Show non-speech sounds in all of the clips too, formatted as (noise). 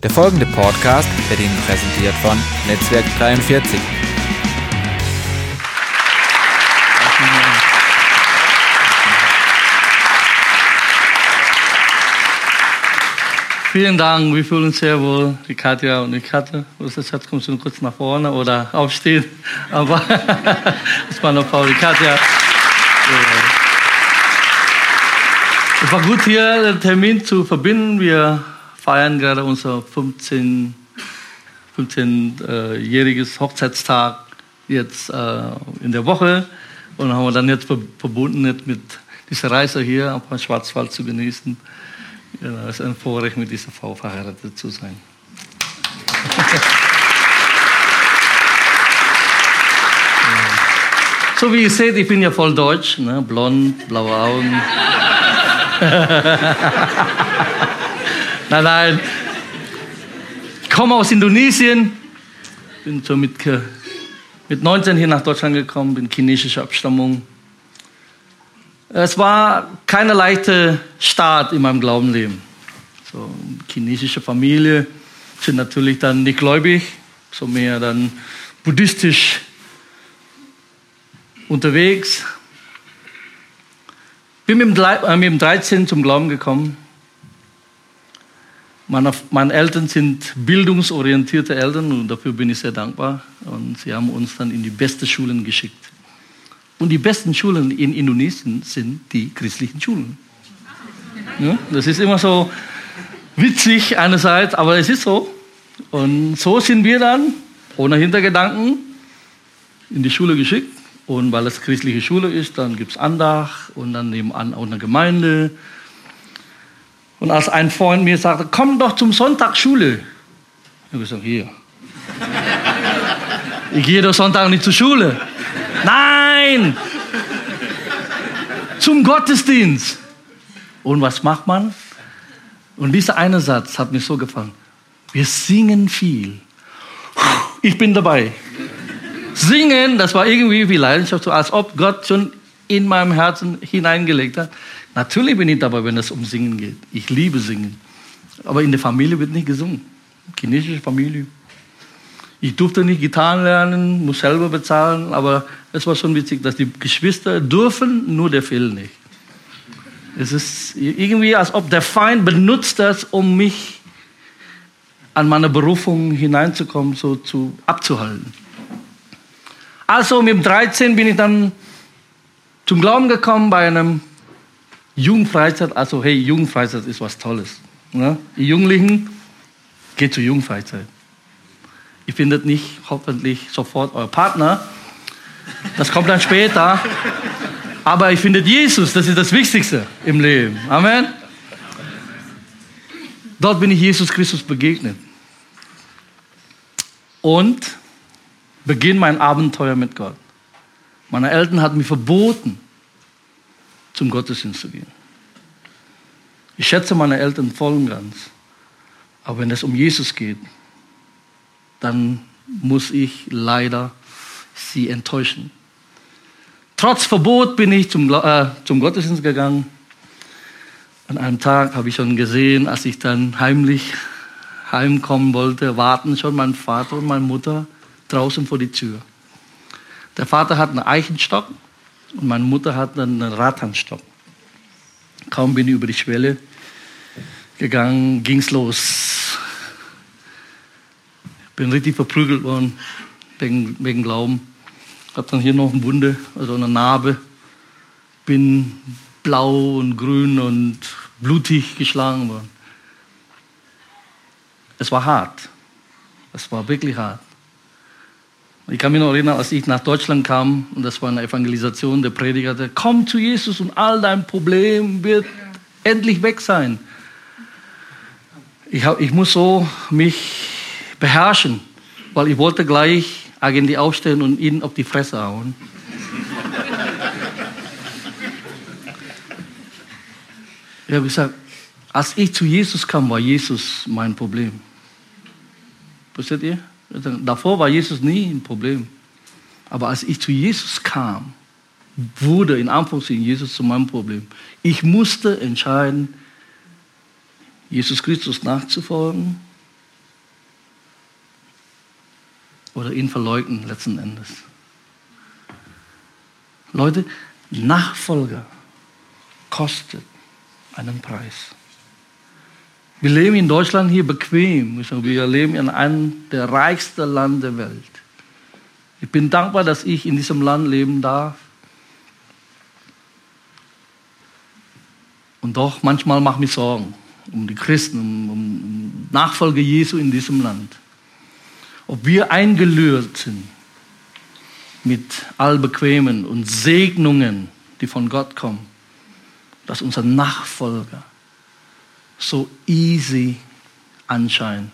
Der folgende Podcast wird Ihnen präsentiert von Netzwerk 43. Vielen Dank, wir fühlen uns sehr wohl, die Katja und ich hatte. Unser Schatz, kommst du noch kurz nach vorne oder aufstehen? Aber (laughs) das war noch Frau, die Katja. Es war gut, hier den Termin zu verbinden. Wir feiern gerade unser 15, 15-jähriges Hochzeitstag jetzt äh, in der Woche und haben wir dann jetzt verbunden mit dieser Reise hier auf dem Schwarzwald zu genießen. Ja, es ist ein Vorrecht, mit dieser Frau verheiratet zu sein. so wie ihr seht, ich bin ja voll deutsch, ne? blond, blaue Augen. (laughs) nein, nein. Ich komme aus Indonesien, bin so mit, mit 19 hier nach Deutschland gekommen, bin chinesischer Abstammung. Es war keine leichte Start in meinem Glaubenleben. So, chinesische Familie sind natürlich dann nicht gläubig, so mehr dann buddhistisch unterwegs. Bin mit dem, äh, mit dem 13 zum Glauben gekommen. Meine, meine Eltern sind bildungsorientierte Eltern und dafür bin ich sehr dankbar. Und sie haben uns dann in die besten Schulen geschickt. Und die besten Schulen in Indonesien sind die christlichen Schulen. Ja, das ist immer so witzig einerseits, aber es ist so. Und so sind wir dann ohne Hintergedanken in die Schule geschickt. Und weil es christliche Schule ist, dann gibt es Andach und dann nebenan auch eine Gemeinde. Und als ein Freund mir sagte, komm doch zum Sonntag Schule. Ich habe gesagt, hier. Ich gehe doch Sonntag nicht zur Schule. Nein! Zum Gottesdienst. Und was macht man? Und dieser eine Satz hat mir so gefallen. Wir singen viel. Ich bin dabei. Singen, das war irgendwie wie Leidenschaft, so als ob Gott schon in meinem Herzen hineingelegt hat. Natürlich bin ich dabei, wenn es um Singen geht. Ich liebe Singen. Aber in der Familie wird nicht gesungen. Chinesische Familie. Ich durfte nicht Gitarren lernen, muss selber bezahlen, aber es war schon witzig, dass die Geschwister dürfen, nur der Phil nicht. Es ist irgendwie, als ob der Feind benutzt das, um mich an meine Berufung hineinzukommen, so zu, abzuhalten. Also mit 13 bin ich dann zum Glauben gekommen bei einem Jugendfreizeit. Also hey, Jugendfreizeit ist was Tolles. Ne? Die Jugendlichen, geht zur Jugendfreizeit. Ihr findet nicht hoffentlich sofort euer Partner. Das kommt dann später. Aber ihr findet Jesus, das ist das Wichtigste im Leben. Amen. Dort bin ich Jesus Christus begegnet. Und beginne mein Abenteuer mit Gott. Meine Eltern hatten mir verboten, zum Gottesdienst zu gehen. Ich schätze meine Eltern voll und ganz. Aber wenn es um Jesus geht, dann muss ich leider sie enttäuschen. Trotz Verbot bin ich zum, äh, zum Gottesdienst gegangen. An einem Tag habe ich schon gesehen, als ich dann heimlich heimkommen wollte, warten schon mein Vater und meine Mutter draußen vor die Tür. Der Vater hat einen Eichenstock und meine Mutter hat einen Rathansstock. Kaum bin ich über die Schwelle gegangen, ging es los bin richtig verprügelt worden wegen, wegen Glauben. Habe dann hier noch eine Wunde, also eine Narbe. Bin blau und grün und blutig geschlagen worden. Es war hart. Es war wirklich hart. Ich kann mich noch erinnern, als ich nach Deutschland kam, und das war eine Evangelisation, der Prediger sagte, komm zu Jesus und all dein Problem wird endlich weg sein. Ich, hab, ich muss so mich beherrschen, weil ich wollte gleich eigentlich aufstehen und ihn auf die Fresse hauen. Ich habe gesagt, als ich zu Jesus kam, war Jesus mein Problem. Versteht ihr? Davor war Jesus nie ein Problem. Aber als ich zu Jesus kam, wurde in Anführungszeichen Jesus zu meinem Problem. Ich musste entscheiden, Jesus Christus nachzufolgen oder ihn verleugnen letzten Endes. Leute, Nachfolger kostet einen Preis. Wir leben in Deutschland hier bequem. Wir leben in einem der reichsten Länder der Welt. Ich bin dankbar, dass ich in diesem Land leben darf. Und doch, manchmal mache ich mir Sorgen um die Christen, um, um Nachfolger Jesu in diesem Land. Ob wir eingelullt sind mit allbequemen und Segnungen, die von Gott kommen, dass unser Nachfolger so easy anscheint,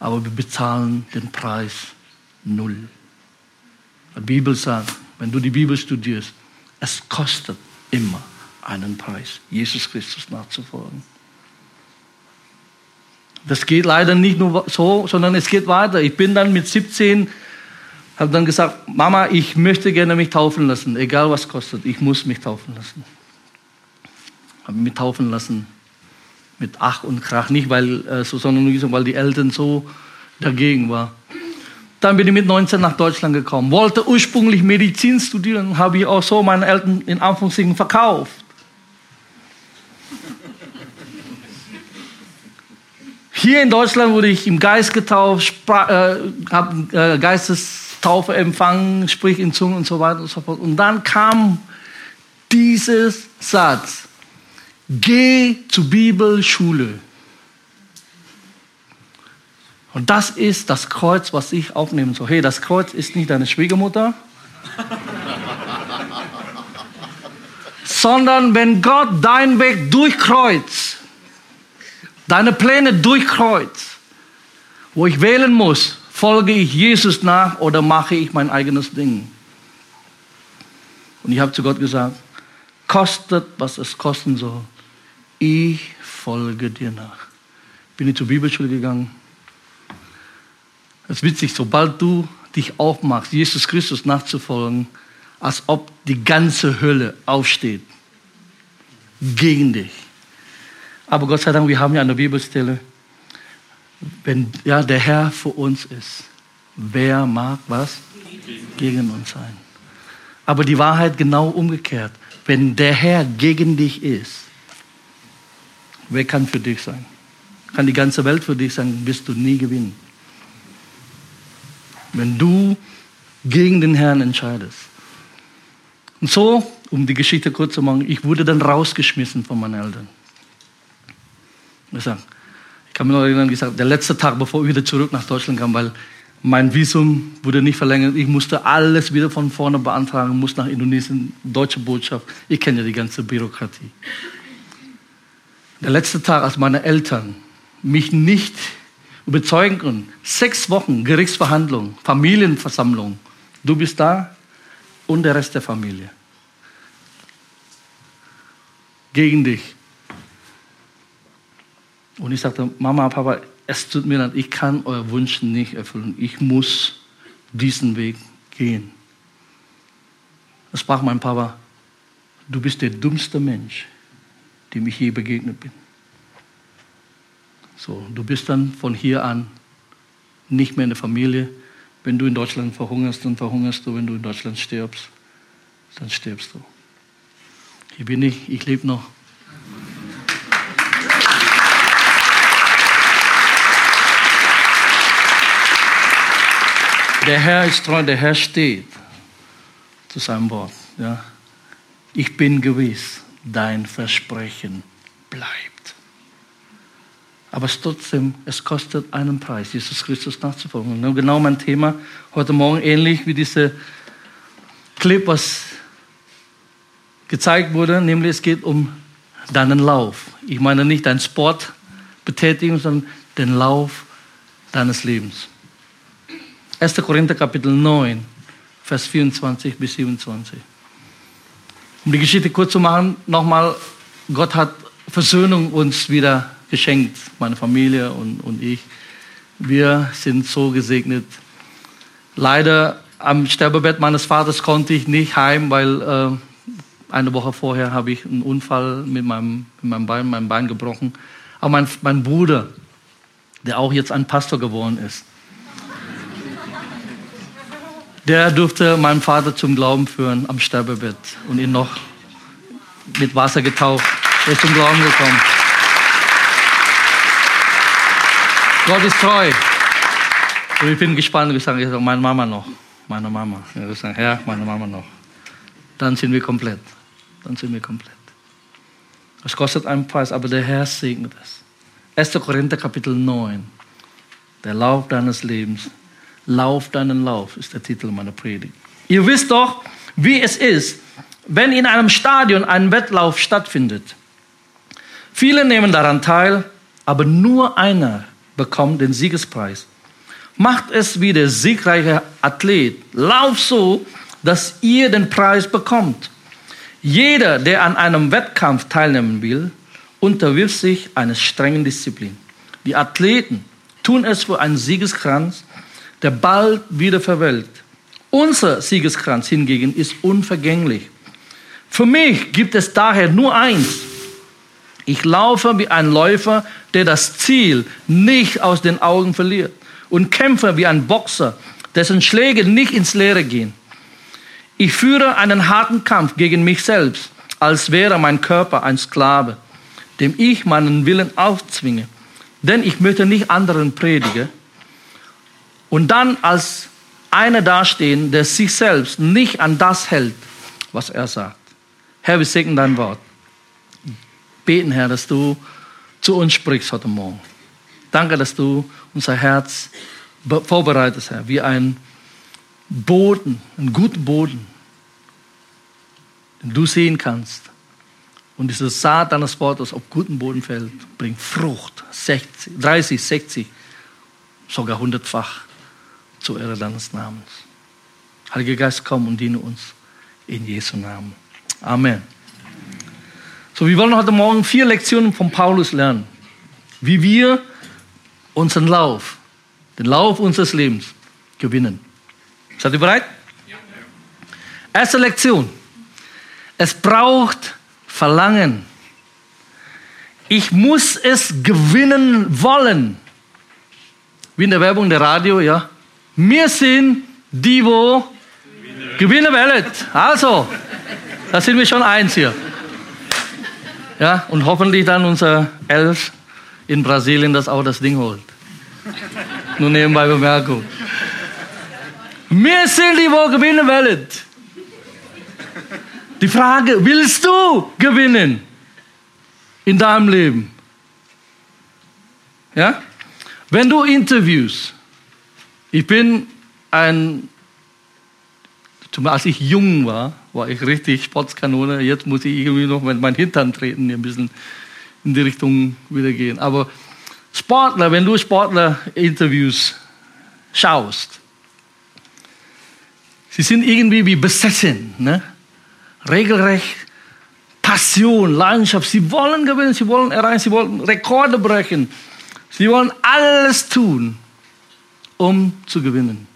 aber wir bezahlen den Preis null. Die Bibel sagt, wenn du die Bibel studierst, es kostet immer einen Preis, Jesus Christus nachzufolgen. Das geht leider nicht nur so, sondern es geht weiter. Ich bin dann mit 17, habe dann gesagt, Mama, ich möchte gerne mich taufen lassen, egal was kostet, ich muss mich taufen lassen. Habe mich taufen lassen mit Ach und Krach, nicht weil, äh, so, sondern weil die Eltern so dagegen waren. Dann bin ich mit 19 nach Deutschland gekommen, wollte ursprünglich Medizin studieren, habe ich auch so meinen Eltern in Anführungszeichen verkauft. Hier in Deutschland wurde ich im Geist getauft, äh, habe äh, Geistestaufe empfangen, sprich in Zungen und so weiter und so fort. Und dann kam dieses Satz, geh zur Bibelschule. Und das ist das Kreuz, was ich aufnehmen soll. Hey, das Kreuz ist nicht deine Schwiegermutter, sondern wenn Gott deinen Weg durchkreuzt, deine Pläne durchkreuzt, wo ich wählen muss, folge ich Jesus nach oder mache ich mein eigenes Ding. Und ich habe zu Gott gesagt, kostet, was es kosten soll. Ich folge dir nach. Bin ich zur Bibelschule gegangen. Es ist witzig, sobald du dich aufmachst, Jesus Christus nachzufolgen, als ob die ganze Hölle aufsteht gegen dich. Aber Gott sei Dank, wir haben ja eine Bibelstelle, wenn ja, der Herr für uns ist, wer mag was gegen uns sein? Aber die Wahrheit genau umgekehrt. Wenn der Herr gegen dich ist, wer kann für dich sein? Kann die ganze Welt für dich sein, wirst du nie gewinnen. Wenn du gegen den Herrn entscheidest. Und so, um die Geschichte kurz zu machen, ich wurde dann rausgeschmissen von meinen Eltern. Ich kann mir noch erinnern, gesagt, der letzte Tag, bevor ich wieder zurück nach Deutschland kam, weil mein Visum wurde nicht verlängert. Ich musste alles wieder von vorne beantragen, musste nach Indonesien, deutsche Botschaft. Ich kenne ja die ganze Bürokratie. Der letzte Tag, als meine Eltern mich nicht überzeugen konnten, sechs Wochen Gerichtsverhandlung, Familienversammlung, du bist da und der Rest der Familie. Gegen dich. Und ich sagte, Mama, Papa, es tut mir leid, ich kann euer Wunsch nicht erfüllen. Ich muss diesen Weg gehen. Da sprach mein Papa, du bist der dummste Mensch, dem ich je begegnet bin. So, du bist dann von hier an nicht mehr in der Familie. Wenn du in Deutschland verhungerst, dann verhungerst du. Wenn du in Deutschland stirbst, dann stirbst du. Hier bin ich, ich lebe noch. Der Herr ist treu, der Herr steht zu seinem Wort. Ja. Ich bin gewiss, dein Versprechen bleibt. Aber es trotzdem, es kostet einen Preis, Jesus Christus nachzufolgen. Und genau mein Thema heute Morgen, ähnlich wie dieser Clip, was gezeigt wurde, nämlich es geht um deinen Lauf. Ich meine nicht dein Sportbetätigung, sondern den Lauf deines Lebens. 1. Korinther Kapitel 9, Vers 24 bis 27. Um die Geschichte kurz zu machen, nochmal, Gott hat Versöhnung uns wieder geschenkt, meine Familie und, und ich. Wir sind so gesegnet. Leider am Sterbebett meines Vaters konnte ich nicht heim, weil äh, eine Woche vorher habe ich einen Unfall mit meinem, mit meinem Bein, meinem Bein gebrochen. Aber mein, mein Bruder, der auch jetzt ein Pastor geworden ist, der durfte meinen Vater zum Glauben führen am Sterbebett und ihn noch mit Wasser getaucht. Er ist zum Glauben gekommen. Gott ist treu. Und ich bin gespannt ich sage, meine Mama noch, meine Mama. Ich sage, ja, meine Mama noch. Dann sind wir komplett. Dann sind wir komplett. Es kostet einen Preis, aber der Herr segnet es. 1. Korinther Kapitel 9. Der Lauf deines Lebens. Lauf deinen Lauf ist der Titel meiner Predigt. Ihr wisst doch, wie es ist, wenn in einem Stadion ein Wettlauf stattfindet. Viele nehmen daran teil, aber nur einer bekommt den Siegespreis. Macht es wie der siegreiche Athlet. Lauf so, dass ihr den Preis bekommt. Jeder, der an einem Wettkampf teilnehmen will, unterwirft sich einer strengen Disziplin. Die Athleten tun es für einen Siegeskranz, der bald wieder verwelkt. Unser Siegeskranz hingegen ist unvergänglich. Für mich gibt es daher nur eins. Ich laufe wie ein Läufer, der das Ziel nicht aus den Augen verliert und kämpfe wie ein Boxer, dessen Schläge nicht ins Leere gehen. Ich führe einen harten Kampf gegen mich selbst, als wäre mein Körper ein Sklave, dem ich meinen Willen aufzwinge. Denn ich möchte nicht anderen predigen und dann als einer dastehen, der sich selbst nicht an das hält, was er sagt. Herr, wir segnen dein Wort. Beten, Herr, dass du zu uns sprichst heute Morgen. Danke, dass du unser Herz vorbereitest, Herr, wie ein Boden, einen guten Boden, den du sehen kannst. Und diese Saat deines Wortes auf guten Boden fällt, bringt Frucht, 60, 30, 60, sogar hundertfach zur Ehre deines Namens. Heiliger Geist, komm und diene uns in Jesu Namen. Amen. So, wir wollen heute Morgen vier Lektionen von Paulus lernen, wie wir unseren Lauf, den Lauf unseres Lebens gewinnen. Seid ihr bereit? Erste Lektion. Es braucht Verlangen. Ich muss es gewinnen wollen. Wie in der Werbung der Radio, ja. Wir sind die, wo gewinnen wollen. Also, da sind wir schon eins hier. Ja, und hoffentlich dann unser Elf in Brasilien das auch das Ding holt. Nur nebenbei Bemerkung. Wir sind die, wo gewinnen wollen. Die Frage, willst du gewinnen in deinem Leben? Ja? Wenn du Interviews, ich bin ein, als ich jung war, war ich richtig Sportskanone. Jetzt muss ich irgendwie noch mit meinem Hintern treten, ein bisschen in die Richtung wieder gehen. Aber Sportler, wenn du Sportler-Interviews schaust, sie sind irgendwie wie besessen, ne? regelrecht Passion, Leidenschaft. Sie wollen gewinnen, sie wollen erreichen, sie wollen Rekorde brechen. Sie wollen alles tun, um zu gewinnen.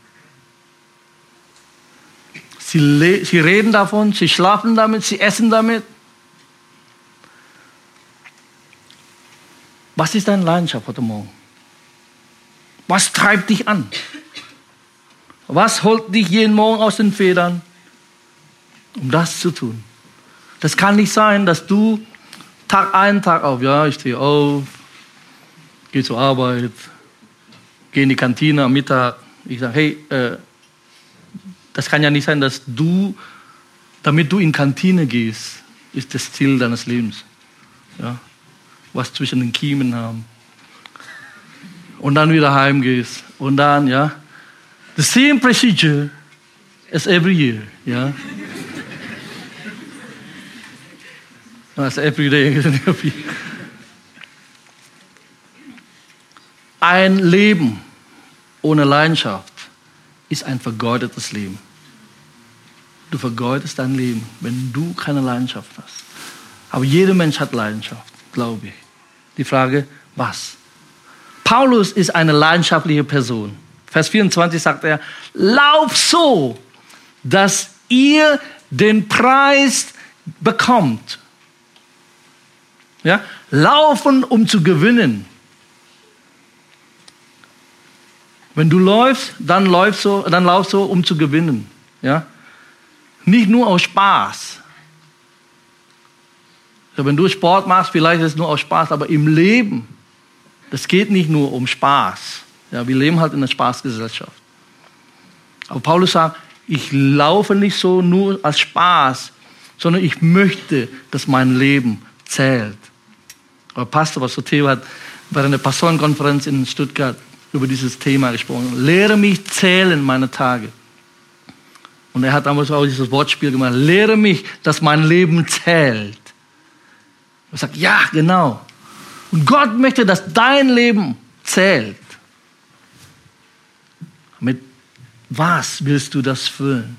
Sie, sie reden davon, sie schlafen damit, sie essen damit. Was ist deine Leidenschaft heute Morgen? Was treibt dich an? Was holt dich jeden Morgen aus den Federn, um das zu tun? Das kann nicht sein, dass du Tag ein, Tag auf, ja, ich stehe auf, gehe zur Arbeit, gehe in die Kantine am Mittag. Ich sage, hey, äh, das kann ja nicht sein, dass du, damit du in Kantine gehst, ist das Ziel deines Lebens. Ja? Was zwischen den Kiemen haben. Und dann wieder heimgehst. Und dann, ja. The same procedure as every year. Ja. As every day. (laughs) Ein Leben ohne Leidenschaft ist ein vergeudetes Leben. Du vergeudest dein Leben, wenn du keine Leidenschaft hast. Aber jeder Mensch hat Leidenschaft, glaube ich. Die Frage, was? Paulus ist eine leidenschaftliche Person. Vers 24 sagt er, lauf so, dass ihr den Preis bekommt. Ja? Laufen, um zu gewinnen. Wenn du läufst, dann läufst du, dann laufst du, um zu gewinnen. Ja? Nicht nur aus Spaß. Ja, wenn du Sport machst, vielleicht ist es nur aus Spaß, aber im Leben, das geht nicht nur um Spaß. Ja, wir leben halt in einer Spaßgesellschaft. Aber Paulus sagt, ich laufe nicht so nur als Spaß, sondern ich möchte, dass mein Leben zählt. Aber Pastor, was so Theo hat bei einer Pastorenkonferenz in Stuttgart über dieses Thema gesprochen. Lehre mich zählen meine Tage. Und er hat damals auch dieses Wortspiel gemacht. Lehre mich, dass mein Leben zählt. Er sagt, ja, genau. Und Gott möchte, dass dein Leben zählt. Mit was willst du das füllen,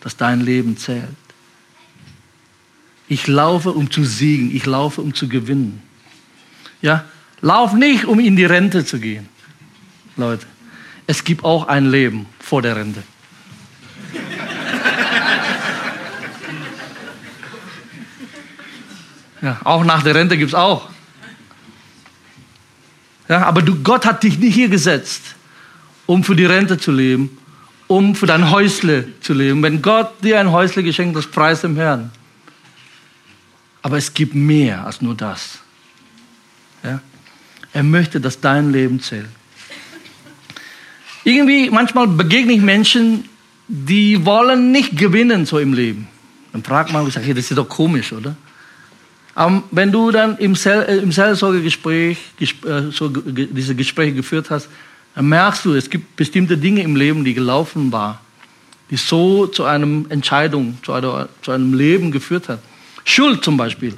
dass dein Leben zählt? Ich laufe, um zu siegen. Ich laufe, um zu gewinnen. Ja, lauf nicht, um in die Rente zu gehen. Leute, es gibt auch ein Leben vor der Rente. Ja, auch nach der Rente gibt es auch. Ja, aber du, Gott hat dich nicht hier gesetzt, um für die Rente zu leben, um für dein Häusle zu leben. Wenn Gott dir ein Häusle geschenkt hat, preis dem Herrn. Aber es gibt mehr als nur das. Ja? Er möchte, dass dein Leben zählt. Irgendwie, manchmal begegne ich Menschen, die wollen nicht gewinnen so im Leben. Dann fragt man, ich sage, das ist doch komisch, oder? Aber wenn du dann im, Sel äh, im Seelsorgegespräch äh, so, diese Gespräche geführt hast, dann merkst du, es gibt bestimmte Dinge im Leben, die gelaufen waren, die so zu einer Entscheidung, zu, einer, zu einem Leben geführt hat. Schuld zum Beispiel.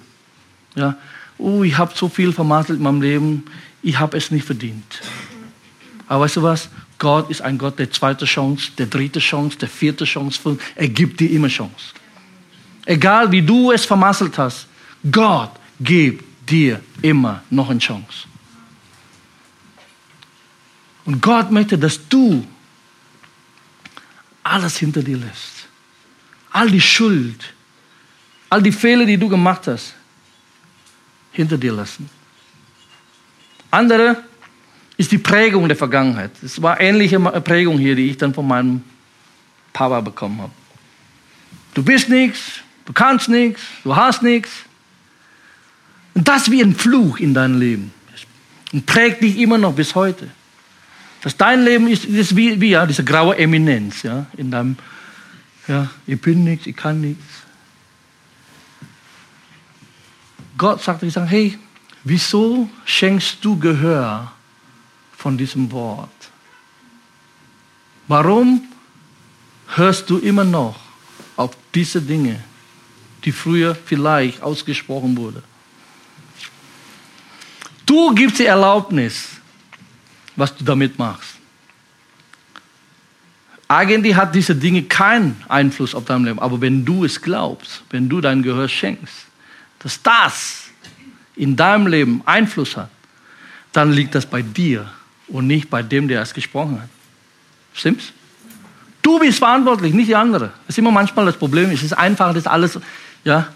Ja, oh, ich habe so viel vermasselt in meinem Leben, ich habe es nicht verdient. Aber weißt du was? Gott ist ein Gott der zweiten Chance, der dritte Chance, der vierte Chance. Er gibt dir immer Chance. Egal wie du es vermasselt hast, Gott gibt dir immer noch eine Chance. Und Gott möchte, dass du alles hinter dir lässt. All die Schuld, all die Fehler, die du gemacht hast, hinter dir lassen. Andere ist die Prägung der Vergangenheit. Es war ähnliche Prägung hier, die ich dann von meinem Papa bekommen habe. Du bist nichts, du kannst nichts, du hast nichts. Und das wie ein Fluch in deinem Leben. Und prägt dich immer noch bis heute. Dass dein Leben ist, ist wie, wie ja, diese graue Eminenz ja, in deinem, ja, ich bin nichts, ich kann nichts. Gott sagt, ich sage, hey, wieso schenkst du Gehör von diesem Wort? Warum hörst du immer noch auf diese Dinge, die früher vielleicht ausgesprochen wurden? Du gibst die Erlaubnis, was du damit machst. Eigentlich hat diese Dinge keinen Einfluss auf dein Leben, aber wenn du es glaubst, wenn du dein Gehör schenkst, dass das in deinem Leben Einfluss hat, dann liegt das bei dir und nicht bei dem, der es gesprochen hat. Stimmt's? Du bist verantwortlich, nicht die andere. Das ist immer manchmal das Problem. Es ist einfach, das alles ja,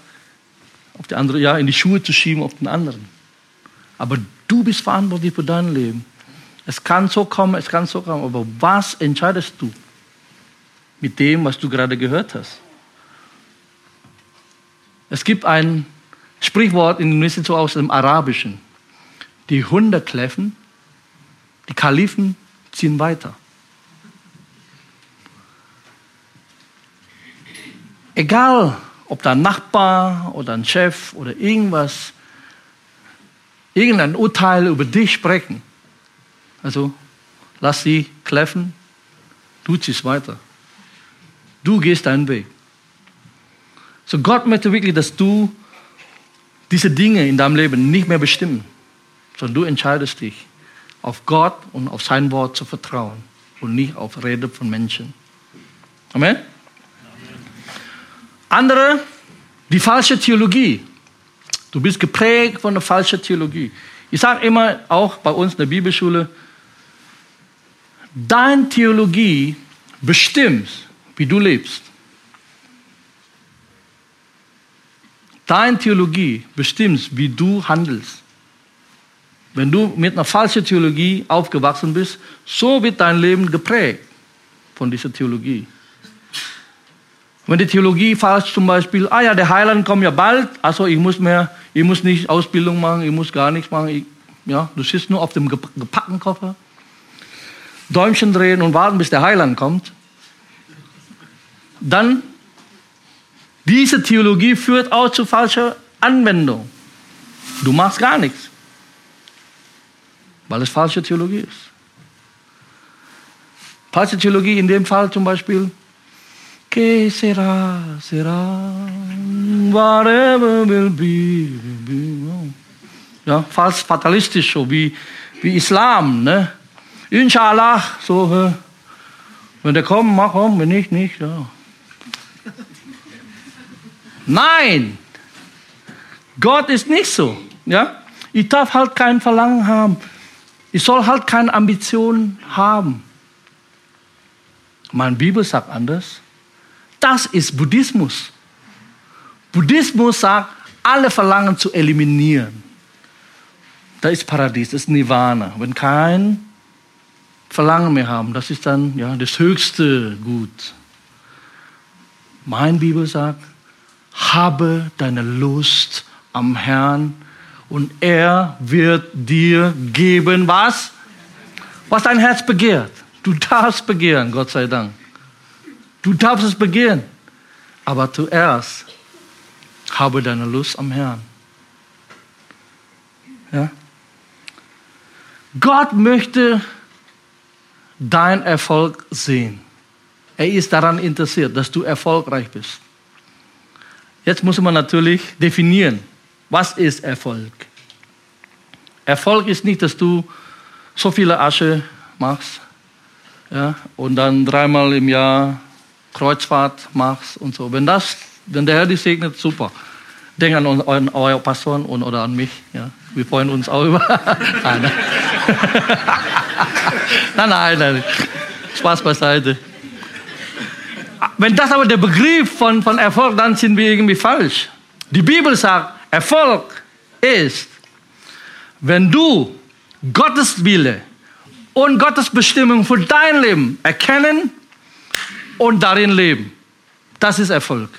auf die andere, ja, in die Schuhe zu schieben auf den anderen. Aber du bist verantwortlich für dein Leben. Es kann so kommen, es kann so kommen, aber was entscheidest du mit dem, was du gerade gehört hast? Es gibt ein Sprichwort in Indonesiens so aus dem Arabischen. Die Hunde kläffen, die Kalifen ziehen weiter. Egal, ob dein Nachbar oder ein Chef oder irgendwas, irgendein Urteil über dich sprechen. Also lass sie kläffen, du ziehst weiter. Du gehst deinen Weg. So Gott möchte wirklich, dass du diese Dinge in deinem Leben nicht mehr bestimmen, sondern du entscheidest dich, auf Gott und auf sein Wort zu vertrauen und nicht auf Rede von Menschen. Amen? Andere, die falsche Theologie. Du bist geprägt von der falschen Theologie. Ich sage immer auch bei uns in der Bibelschule, deine Theologie bestimmt, wie du lebst. Deine Theologie bestimmt, wie du handelst. Wenn du mit einer falschen Theologie aufgewachsen bist, so wird dein Leben geprägt von dieser Theologie. Wenn die Theologie falsch zum Beispiel, ah ja, der Heiland kommt ja bald, also ich muss mehr, ich muss nicht Ausbildung machen, ich muss gar nichts machen, ich, ja, du sitzt nur auf dem gepackten Koffer, Däumchen drehen und warten, bis der Heiland kommt, dann diese Theologie führt auch zu falscher Anwendung. Du machst gar nichts, weil es falsche Theologie ist. Falsche Theologie in dem Fall zum Beispiel, que será, será, whatever will be, will be. Ja, falsch fatalistisch, so wie, wie Islam. Ne? Inshallah, so, wenn der kommt, mach um, wenn nicht, nicht. Ja. Nein, Gott ist nicht so. Ja? Ich darf halt kein Verlangen haben. Ich soll halt keine Ambitionen haben. Meine Bibel sagt anders. Das ist Buddhismus. Buddhismus sagt, alle Verlangen zu eliminieren. Da ist Paradies, das ist Nirvana. Wenn kein Verlangen mehr haben, das ist dann ja, das höchste Gut. Meine Bibel sagt, habe deine Lust am Herrn und er wird dir geben, was? Was dein Herz begehrt. Du darfst begehren, Gott sei Dank. Du darfst es begehren. Aber zuerst habe deine Lust am Herrn. Ja? Gott möchte dein Erfolg sehen. Er ist daran interessiert, dass du erfolgreich bist. Jetzt muss man natürlich definieren, was ist Erfolg? Erfolg ist nicht, dass du so viele Asche machst ja, und dann dreimal im Jahr Kreuzfahrt machst und so. Wenn das, wenn der Herr dich segnet, super. Denk an, an euer Pastoren und, oder an mich. Ja. Wir freuen uns auch über. (laughs) nein, (laughs) nein, nein, nein. Spaß beiseite. Wenn das aber der Begriff von, von Erfolg, dann sind wir irgendwie falsch. Die Bibel sagt, Erfolg ist, wenn du Gottes Wille und Gottes Bestimmung für dein Leben erkennen und darin leben. Das ist Erfolg.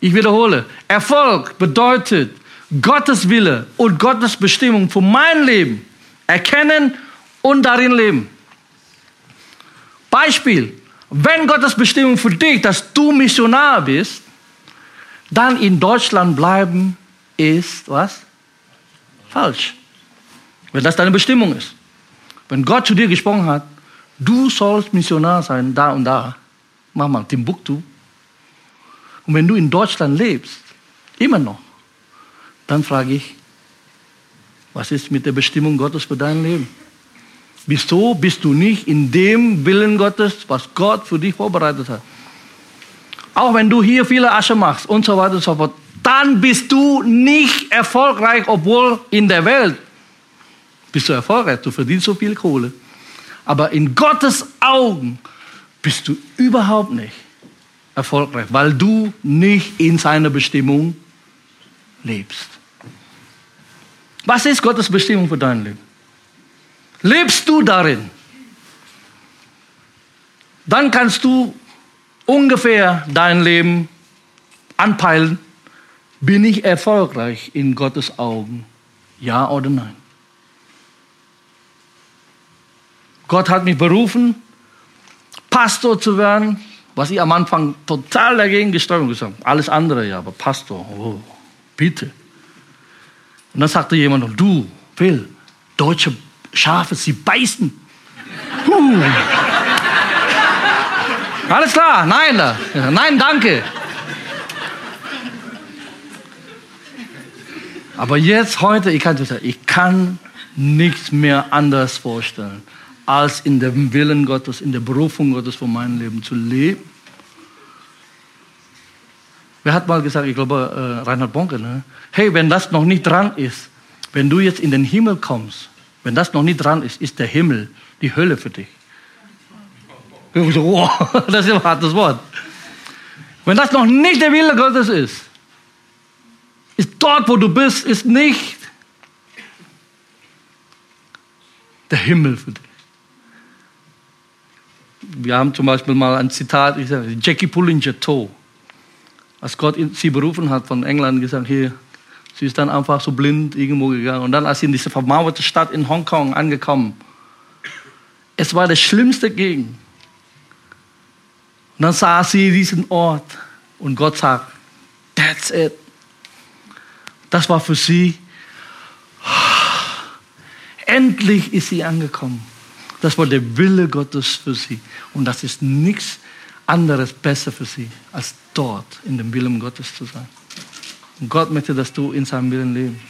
Ich wiederhole, Erfolg bedeutet Gottes Wille und Gottes Bestimmung für mein Leben erkennen und darin leben. Beispiel, wenn Gottes Bestimmung für dich, dass du Missionar bist, dann in Deutschland bleiben ist was? Falsch. Wenn das deine Bestimmung ist. Wenn Gott zu dir gesprochen hat, du sollst Missionar sein, da und da, mach mal Timbuktu. Und wenn du in Deutschland lebst, immer noch, dann frage ich, was ist mit der Bestimmung Gottes für dein Leben? Wieso bist du nicht in dem Willen Gottes, was Gott für dich vorbereitet hat? Auch wenn du hier viele Asche machst und so weiter und so fort, dann bist du nicht erfolgreich, obwohl in der Welt bist du erfolgreich, du verdienst so viel Kohle. Aber in Gottes Augen bist du überhaupt nicht erfolgreich, weil du nicht in seiner Bestimmung lebst. Was ist Gottes Bestimmung für dein Leben? Lebst du darin? Dann kannst du ungefähr dein Leben anpeilen. Bin ich erfolgreich in Gottes Augen? Ja oder nein? Gott hat mich berufen, Pastor zu werden, was ich am Anfang total dagegen gesteuert habe. Gesagt, alles andere ja, aber Pastor, oh, bitte. Und dann sagte jemand, du, Phil, deutsche Schafe, sie beißen. Huh. Alles klar, nein, nein, danke. Aber jetzt, heute, ich kann, ich kann nichts mehr anders vorstellen als in dem Willen Gottes, in der Berufung Gottes für mein Leben zu leben. Wer hat mal gesagt, ich glaube, äh, Reinhard Bonke, ne? hey, wenn das noch nicht dran ist, wenn du jetzt in den Himmel kommst, wenn das noch nicht dran ist, ist der Himmel die Hölle für dich. Ich so, wow, (laughs) das ist ein hartes Wort. Wenn das noch nicht der Wille Gottes ist, ist dort, wo du bist, ist nicht der Himmel für dich. Wir haben zum Beispiel mal ein Zitat, ich sage, Jackie Pullinger, Toe. Als Gott sie berufen hat von England, gesagt, hier, sie ist dann einfach so blind irgendwo gegangen. Und dann, als sie in diese vermauerte Stadt in Hongkong angekommen, es war der schlimmste Gegend. Und dann sah sie diesen Ort und Gott sagt, that's it. Das war für sie, endlich ist sie angekommen. Das war der Wille Gottes für sie. Und das ist nichts anderes besser für sie, als dort in dem Willen Gottes zu sein. Und Gott möchte, dass du in seinem Willen lebst.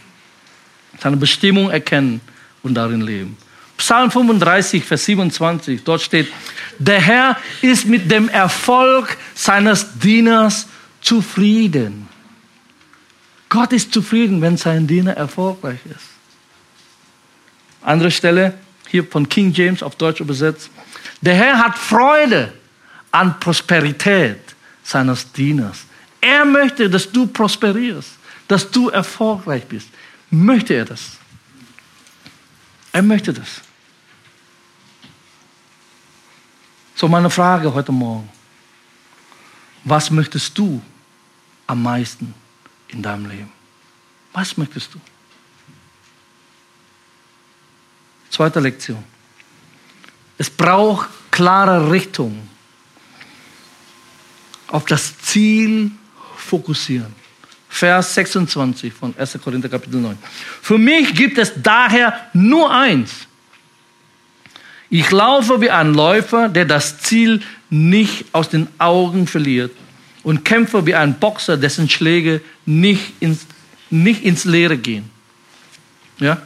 Seine Bestimmung erkennen und darin leben. Psalm 35, Vers 27, dort steht, der Herr ist mit dem Erfolg seines Dieners zufrieden. Gott ist zufrieden, wenn sein Diener erfolgreich ist. Andere Stelle, hier von King James auf Deutsch übersetzt. Der Herr hat Freude an Prosperität seines Dieners. Er möchte, dass du prosperierst, dass du erfolgreich bist. Möchte er das? Er möchte das. So meine Frage heute Morgen. Was möchtest du am meisten in deinem Leben? Was möchtest du? Zweite Lektion. Es braucht klare Richtung. Auf das Ziel fokussieren. Vers 26 von 1. Korinther Kapitel 9. Für mich gibt es daher nur eins. Ich laufe wie ein Läufer, der das Ziel nicht aus den Augen verliert und kämpfe wie ein Boxer, dessen Schläge nicht ins, nicht ins Leere gehen. Ja?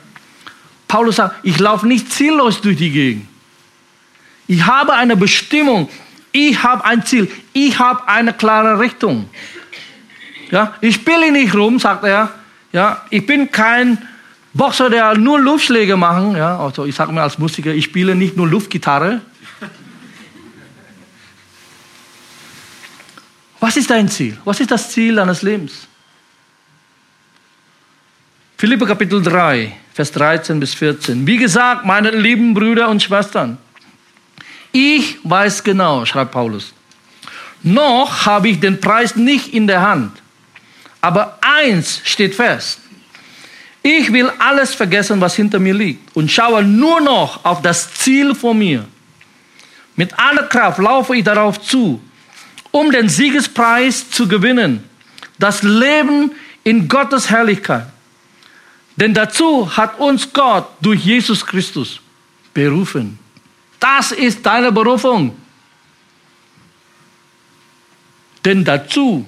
Paulus sagt, ich laufe nicht ziellos durch die Gegend. Ich habe eine Bestimmung. Ich habe ein Ziel. Ich habe eine klare Richtung. Ja, ich spiele nicht rum, sagt er. Ja, ich bin kein Boxer, der nur Luftschläge machen. Ja, also ich sage mir als Musiker, ich spiele nicht nur Luftgitarre. Was ist dein Ziel? Was ist das Ziel deines Lebens? Philippe Kapitel 3, Vers 13 bis 14. Wie gesagt, meine lieben Brüder und Schwestern, ich weiß genau, schreibt Paulus, noch habe ich den Preis nicht in der Hand. Aber eins steht fest. Ich will alles vergessen, was hinter mir liegt und schaue nur noch auf das Ziel vor mir. Mit aller Kraft laufe ich darauf zu, um den Siegespreis zu gewinnen. Das Leben in Gottes Herrlichkeit. Denn dazu hat uns Gott durch Jesus Christus berufen. Das ist deine Berufung. Denn dazu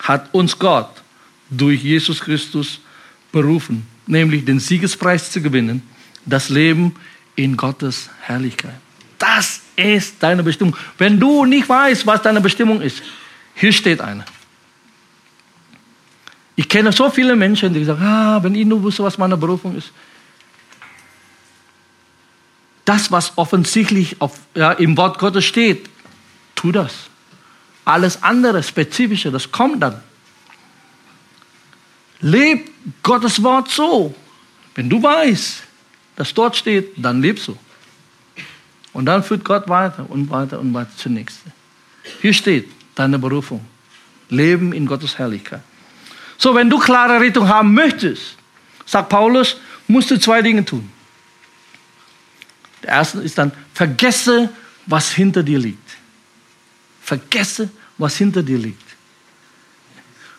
hat uns Gott durch Jesus Christus berufen, nämlich den Siegespreis zu gewinnen, das Leben in Gottes Herrlichkeit. Das ist deine Bestimmung. Wenn du nicht weißt, was deine Bestimmung ist, hier steht eine. Ich kenne so viele Menschen, die sagen, ah, wenn ich nur wusste, was meine Berufung ist. Das, was offensichtlich auf, ja, im Wort Gottes steht, tu das. Alles andere, spezifische, das kommt dann. Leb Gottes Wort so. Wenn du weißt, dass dort steht, dann lebst du. Und dann führt Gott weiter und weiter und weiter zur nächsten. Hier steht deine Berufung. Leben in Gottes Herrlichkeit. So, wenn du klare Richtung haben möchtest, sagt Paulus, musst du zwei Dinge tun. Der erste ist dann, vergesse, was hinter dir liegt. Vergesse, was hinter dir liegt.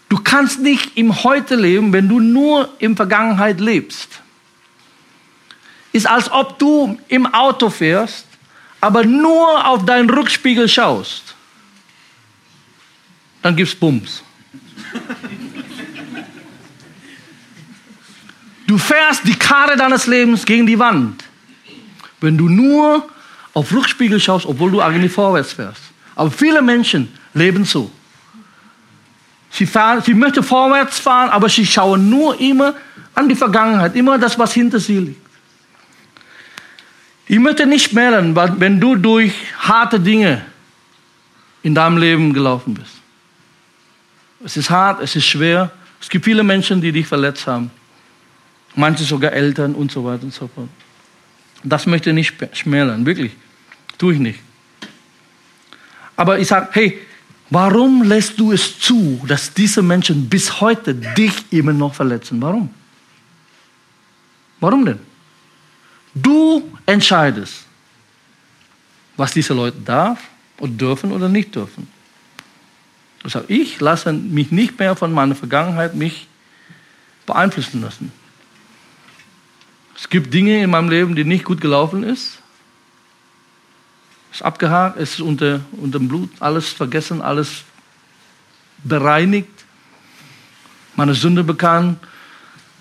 Du kannst nicht im Heute leben, wenn du nur in Vergangenheit lebst. Ist als ob du im Auto fährst, aber nur auf deinen Rückspiegel schaust. Dann gibt's Bums. Du fährst die Karre deines Lebens gegen die Wand. Wenn du nur auf Rückspiegel schaust, obwohl du eigentlich vorwärts fährst. Aber viele Menschen leben so. Sie, fahren, sie möchten vorwärts fahren, aber sie schauen nur immer an die Vergangenheit, immer das, was hinter sie liegt. Ich möchte nicht schmälern, wenn du durch harte Dinge in deinem Leben gelaufen bist. Es ist hart, es ist schwer. Es gibt viele Menschen, die dich verletzt haben. Manche sogar Eltern und so weiter und so fort. Das möchte ich nicht schmälern, wirklich. Tue ich nicht. Aber ich sage, hey, warum lässt du es zu, dass diese Menschen bis heute dich immer noch verletzen? Warum? Warum denn? Du entscheidest, was diese Leute darf und dürfen oder nicht dürfen. Das heißt, ich lasse mich nicht mehr von meiner Vergangenheit mich beeinflussen lassen. Es gibt Dinge in meinem Leben, die nicht gut gelaufen ist. Es ist abgehakt, es ist unter, unter dem Blut, alles vergessen, alles bereinigt, meine Sünde bekannt,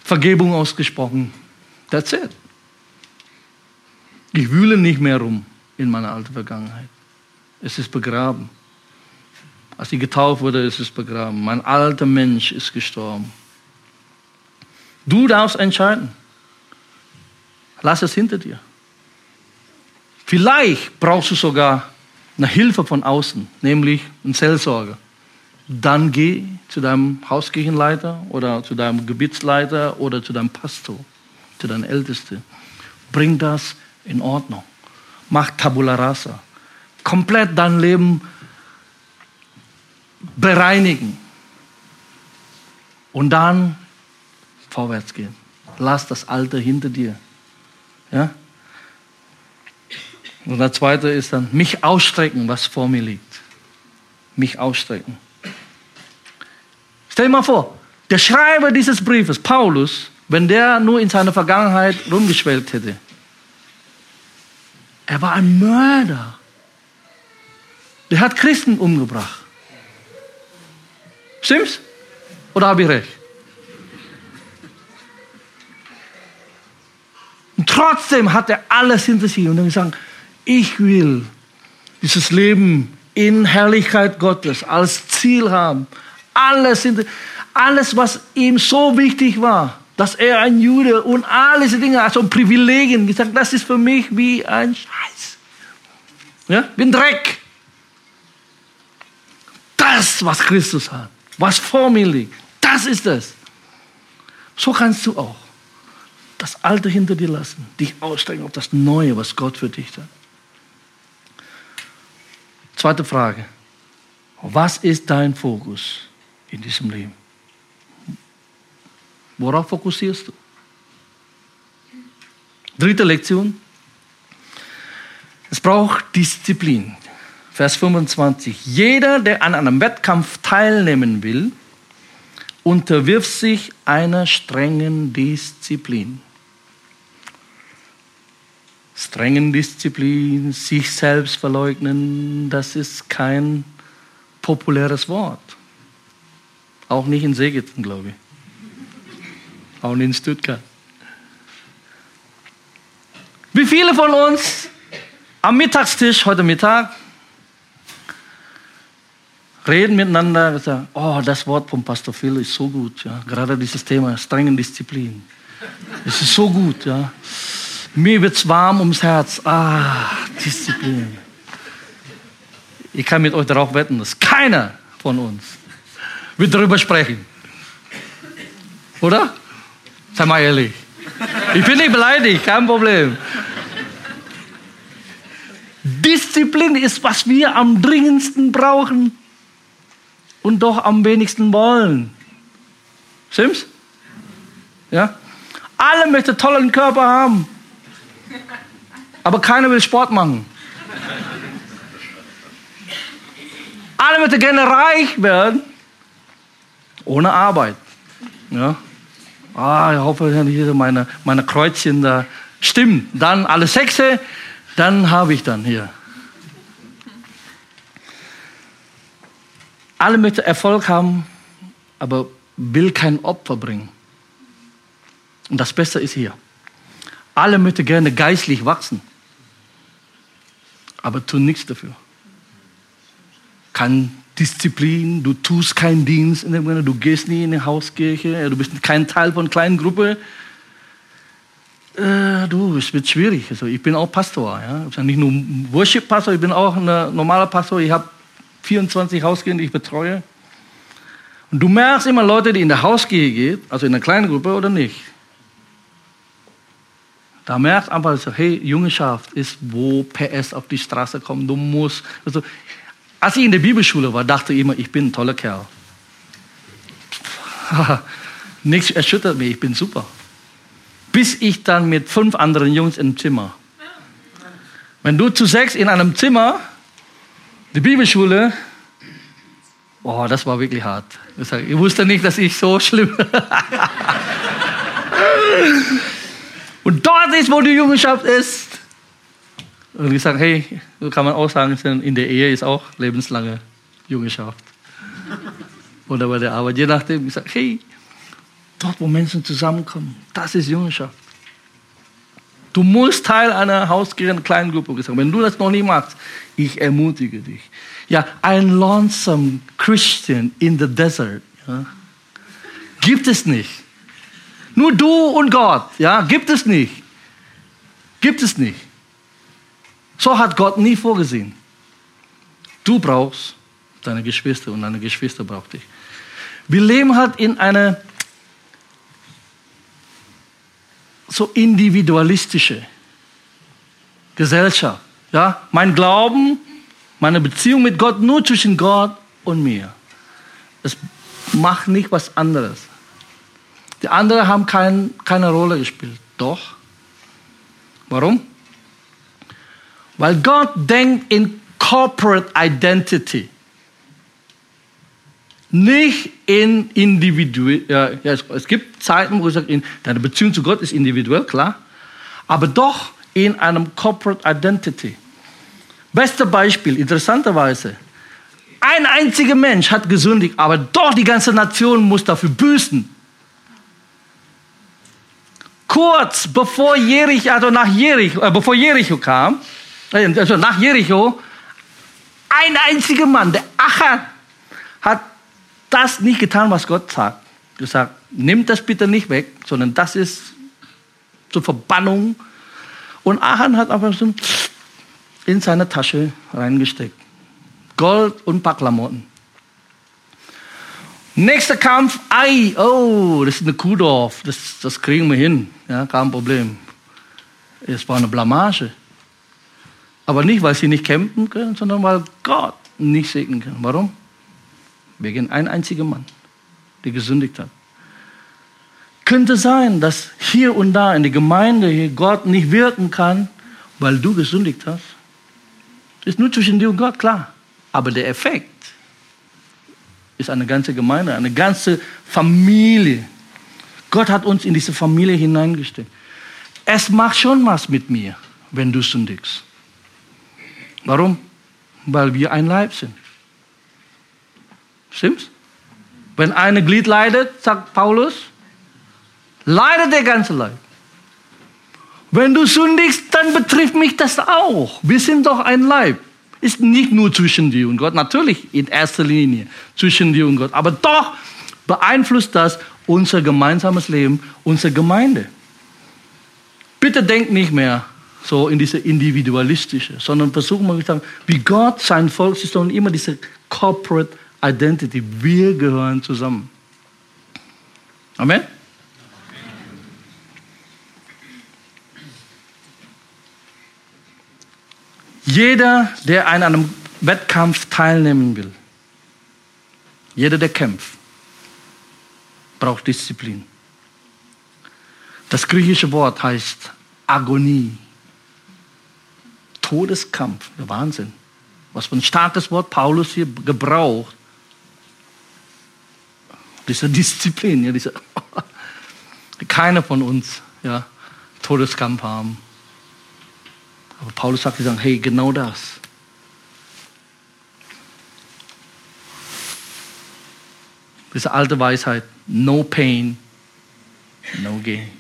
Vergebung ausgesprochen. That's it. Ich wühle nicht mehr rum in meiner alten Vergangenheit. Es ist begraben. Als ich getauft wurde, ist es begraben. Mein alter Mensch ist gestorben. Du darfst entscheiden. Lass es hinter dir. Vielleicht brauchst du sogar eine Hilfe von außen, nämlich einen Seelsorger. Dann geh zu deinem Hauskirchenleiter oder zu deinem Gebietsleiter oder zu deinem Pastor, zu deinem Ältesten. Bring das in Ordnung. Mach Tabula Rasa. Komplett dein Leben bereinigen. Und dann vorwärts gehen. Lass das Alte hinter dir. Ja? Und der zweite ist dann, mich ausstrecken, was vor mir liegt. Mich ausstrecken. Stell dir mal vor, der Schreiber dieses Briefes, Paulus, wenn der nur in seiner Vergangenheit rumgeschwelgt hätte, er war ein Mörder. Der hat Christen umgebracht. Stimmt's? Oder habe ich recht? Und trotzdem hat er alles hinter sich und dann gesagt, ich will dieses Leben in Herrlichkeit Gottes als Ziel haben. Alles, hinter, alles, was ihm so wichtig war, dass er ein Jude und all diese Dinge, also Privilegien, gesagt, das ist für mich wie ein Scheiß. Ja, ein Dreck. Das, was Christus hat, was vor mir liegt, das ist es. So kannst du auch das Alte hinter dir lassen, dich aussteigen auf das Neue, was Gott für dich hat. Zweite Frage. Was ist dein Fokus in diesem Leben? Worauf fokussierst du? Dritte Lektion. Es braucht Disziplin. Vers 25. Jeder, der an einem Wettkampf teilnehmen will, unterwirft sich einer strengen Disziplin. Strengen Disziplin, sich selbst verleugnen, das ist kein populäres Wort. Auch nicht in Segeten, glaube ich auch in Stuttgart. Wie viele von uns am Mittagstisch heute Mittag reden miteinander und sagen, oh, das Wort von Pastor Phil ist so gut, ja. Gerade dieses Thema strengen Disziplin. Es ist so gut, ja. Mir wird es warm ums Herz. Ah, Disziplin. Ich kann mit euch darauf wetten, dass keiner von uns wird darüber sprechen. Oder? Sei mal ehrlich. Ich bin nicht beleidigt, kein Problem. Disziplin ist, was wir am dringendsten brauchen und doch am wenigsten wollen. Stimmt's? Ja? Alle möchten tollen Körper haben, aber keiner will Sport machen. Alle möchten gerne reich werden, ohne Arbeit. Ja? Ah, ich hoffe, hier meine, meine Kreuzchen da stimmen. Dann alle Sechse, dann habe ich dann hier. Alle möchten Erfolg haben, aber will kein Opfer bringen. Und das Beste ist hier. Alle möchten gerne geistlich wachsen, aber tun nichts dafür. Kann Disziplin, du tust keinen Dienst, du gehst nie in eine Hauskirche, du bist kein Teil von kleinen Gruppe. Äh, du, es wird schwierig. Also ich bin auch Pastor. Ja? Ich bin nicht nur Worship-Pastor, ich bin auch ein normaler Pastor. Ich habe 24 Hauskirchen, die ich betreue. Und du merkst immer Leute, die in der Hauskirche gehen, also in einer kleinen Gruppe oder nicht. Da merkt einfach, so, hey, Jüngerschaft ist, wo PS auf die Straße kommt. Du musst. Also, als ich in der Bibelschule war, dachte ich immer, ich bin ein toller Kerl. (laughs) Nichts erschüttert mich, ich bin super. Bis ich dann mit fünf anderen Jungs im Zimmer. Wenn du zu sechs in einem Zimmer, die Bibelschule, oh, das war wirklich hart. Ich wusste nicht, dass ich so schlimm. (laughs) Und dort ist, wo die Jüngerschaft ist. Und ich sage, hey, so kann man auch sagen, in der Ehe ist auch lebenslange Jüngerschaft. Oder bei der Arbeit, je nachdem. Ich sage, hey, dort, wo Menschen zusammenkommen, das ist Jüngerschaft. Du musst Teil einer hausgehenden kleinen Gruppe sein. Wenn du das noch nicht machst, ich ermutige dich. Ja, ein lonesome Christian in the desert ja, gibt es nicht. Nur du und Gott, ja, gibt es nicht. Gibt es nicht. So hat Gott nie vorgesehen. Du brauchst deine Geschwister und deine Geschwister braucht dich. Wir leben halt in einer so individualistische Gesellschaft. Ja, mein Glauben, meine Beziehung mit Gott nur zwischen Gott und mir. Es macht nicht was anderes. Die anderen haben kein, keine Rolle gespielt. Doch. Warum? Weil Gott denkt in Corporate Identity. Nicht in individuell. Ja, es gibt Zeiten, wo ich sage, deine Beziehung zu Gott ist individuell, klar. Aber doch in einem Corporate Identity. Beste Beispiel, interessanterweise. Ein einziger Mensch hat gesündigt, aber doch die ganze Nation muss dafür büßen kurz bevor Jericho, also nach Jericho, äh, bevor Jericho kam, äh, also nach Jericho, ein einziger Mann, der Achan, hat das nicht getan, was Gott sagt. Gesagt, nimm das bitte nicht weg, sondern das ist zur Verbannung. Und Achan hat einfach so in seine Tasche reingesteckt. Gold und ein paar Klamotten. Nächster Kampf, Ei, oh, das ist eine Kuhdorf, das, das kriegen wir hin, ja, kein Problem. Es war eine Blamage. Aber nicht, weil sie nicht kämpfen können, sondern weil Gott nicht segnen kann. Warum? Wegen ein einziger Mann, der gesündigt hat. Könnte sein, dass hier und da in der Gemeinde Gott nicht wirken kann, weil du gesündigt hast. Das ist nur zwischen dir und Gott, klar. Aber der Effekt ist eine ganze Gemeinde, eine ganze Familie. Gott hat uns in diese Familie hineingestellt. Es macht schon was mit mir, wenn du sündigst. Warum? Weil wir ein Leib sind. Stimmt's? Wenn eine Glied leidet, sagt Paulus, leidet der ganze Leib. Wenn du sündigst, dann betrifft mich das auch. Wir sind doch ein Leib ist nicht nur zwischen dir und Gott, natürlich in erster Linie zwischen dir und Gott, aber doch beeinflusst das unser gemeinsames Leben, unsere Gemeinde. Bitte denk nicht mehr so in diese individualistische, sondern versuchen sagen, wie Gott sein Volk ist und immer diese Corporate Identity. Wir gehören zusammen. Amen. Jeder, der an einem Wettkampf teilnehmen will, jeder, der kämpft, braucht Disziplin. Das griechische Wort heißt Agonie. Todeskampf, der Wahnsinn. Was für ein starkes Wort Paulus hier gebraucht. Diese Disziplin, ja, diese, (laughs) keiner von uns ja, Todeskampf haben. Aber Paulus sagt gesagt, hey, genau das. Diese alte Weisheit, no pain, no gain.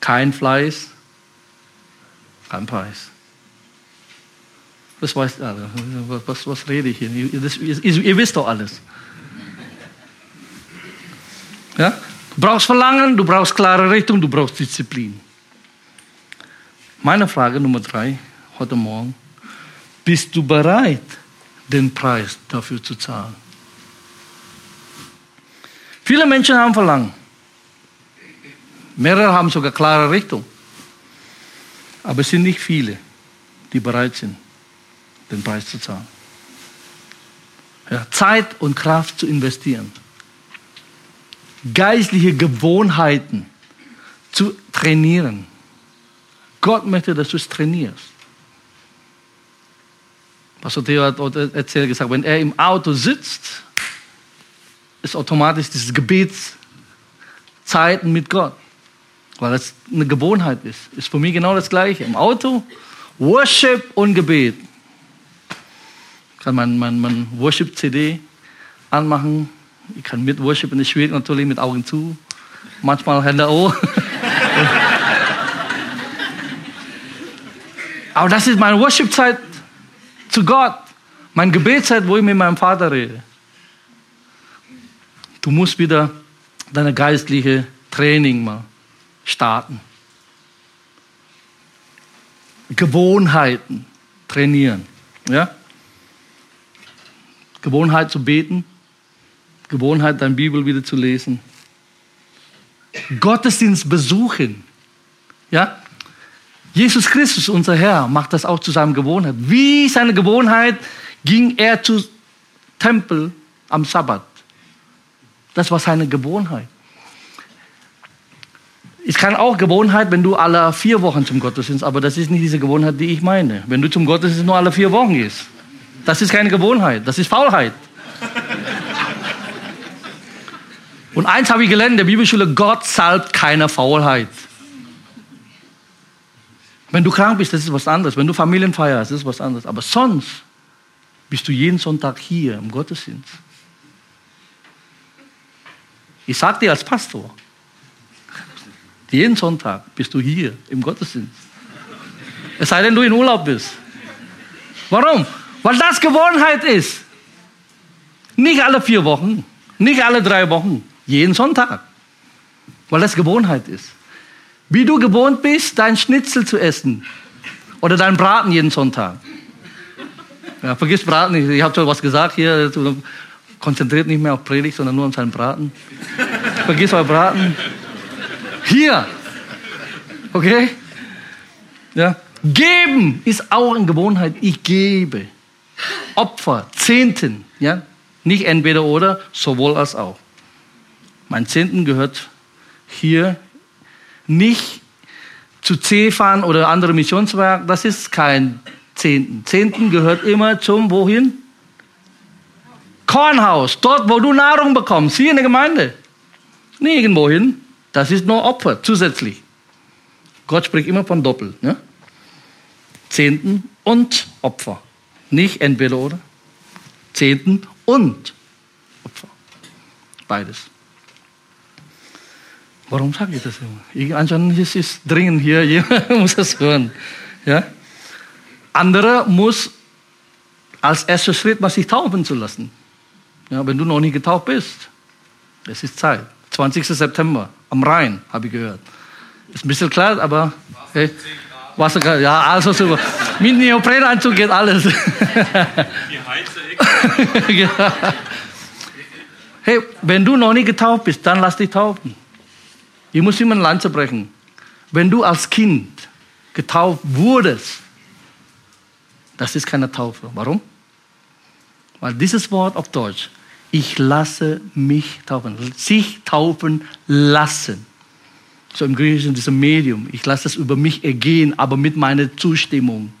Kein Fleiß, kein Preis. Das weiß, was, was rede ich hier? Ihr, das, ihr, ihr wisst doch alles. Ja? Du brauchst Verlangen, du brauchst klare Richtung, du brauchst Disziplin. Meine Frage Nummer drei heute Morgen. Bist du bereit, den Preis dafür zu zahlen? Viele Menschen haben Verlangen. Mehrere haben sogar klare Richtung. Aber es sind nicht viele, die bereit sind, den Preis zu zahlen. Ja, Zeit und Kraft zu investieren. Geistliche Gewohnheiten zu trainieren. Gott möchte, dass du es trainierst. Pastor Theo hat erzählt, gesagt, wenn er im Auto sitzt, ist automatisch dieses Gebetszeiten mit Gott. Weil das eine Gewohnheit ist. Ist für mich genau das Gleiche. Im Auto, Worship und Gebet. Ich kann mein, mein, mein Worship-CD anmachen. Ich kann mit Worship in der Schwede natürlich mit Augen zu. Manchmal Hände hoch. (laughs) Aber das ist meine Worship-Zeit zu Gott. Meine Gebetszeit, wo ich mit meinem Vater rede. Du musst wieder deine geistliche Training mal starten. Gewohnheiten trainieren. Ja? Gewohnheit zu beten, Gewohnheit, deine Bibel wieder zu lesen. Gottesdienst besuchen. Ja? Jesus Christus, unser Herr, macht das auch zu seiner Gewohnheit. Wie seine Gewohnheit ging er zu Tempel am Sabbat. Das war seine Gewohnheit. Es kann auch Gewohnheit, wenn du alle vier Wochen zum Gottesdienst, aber das ist nicht diese Gewohnheit, die ich meine. Wenn du zum Gottesdienst nur alle vier Wochen gehst, das ist keine Gewohnheit, das ist Faulheit. Und eins habe ich gelernt in der Bibelschule, Gott salbt keine Faulheit. Wenn du krank bist, das ist was anderes. Wenn du Familienfeier hast, das ist was anderes. Aber sonst bist du jeden Sonntag hier im Gottesdienst. Ich sage dir als Pastor, jeden Sonntag bist du hier im Gottesdienst. Es sei denn, du in Urlaub bist. Warum? Weil das Gewohnheit ist. Nicht alle vier Wochen, nicht alle drei Wochen, jeden Sonntag. Weil das Gewohnheit ist. Wie du gewohnt bist, dein Schnitzel zu essen oder dein Braten jeden Sonntag. Ja, vergiss Braten nicht. Ich habe schon was gesagt hier. Konzentriert nicht mehr auf Predigt, sondern nur auf seinen Braten. vergiss euer Braten. Hier. Okay? Ja. Geben ist auch eine Gewohnheit. Ich gebe. Opfer, Zehnten. Ja? Nicht entweder oder, sowohl als auch. Mein Zehnten gehört hier nicht zu CFAN oder andere Missionswerk. Das ist kein Zehnten. Zehnten gehört immer zum wohin? Kornhaus. Dort, wo du Nahrung bekommst. Hier in der Gemeinde. Nicht irgendwohin. Das ist nur Opfer zusätzlich. Gott spricht immer von Doppel. Ne? Zehnten und Opfer. Nicht entweder oder. Zehnten und Opfer. Beides. Warum sage ich das immer? Anscheinend ist es dringend hier, (laughs) jemand muss das hören. Ja? Andere muss als erster Schritt mal sich taufen zu lassen. Ja, wenn du noch nicht getauft bist, es ist Zeit. 20. September am Rhein, habe ich gehört. Ist ein bisschen klar, aber hey, Wasser, ja, also super. Mit Neoprenanzug geht alles. (laughs) Die Heize (laughs) Hey, wenn du noch nicht getauft bist, dann lass dich taufen. Ich muss immer ein Lanze brechen. Wenn du als Kind getauft wurdest, das ist keine Taufe. Warum? Weil dieses Wort auf Deutsch ich lasse mich taufen. Sich taufen lassen. So im Griechischen dieses Medium. Ich lasse es über mich ergehen, aber mit meiner Zustimmung.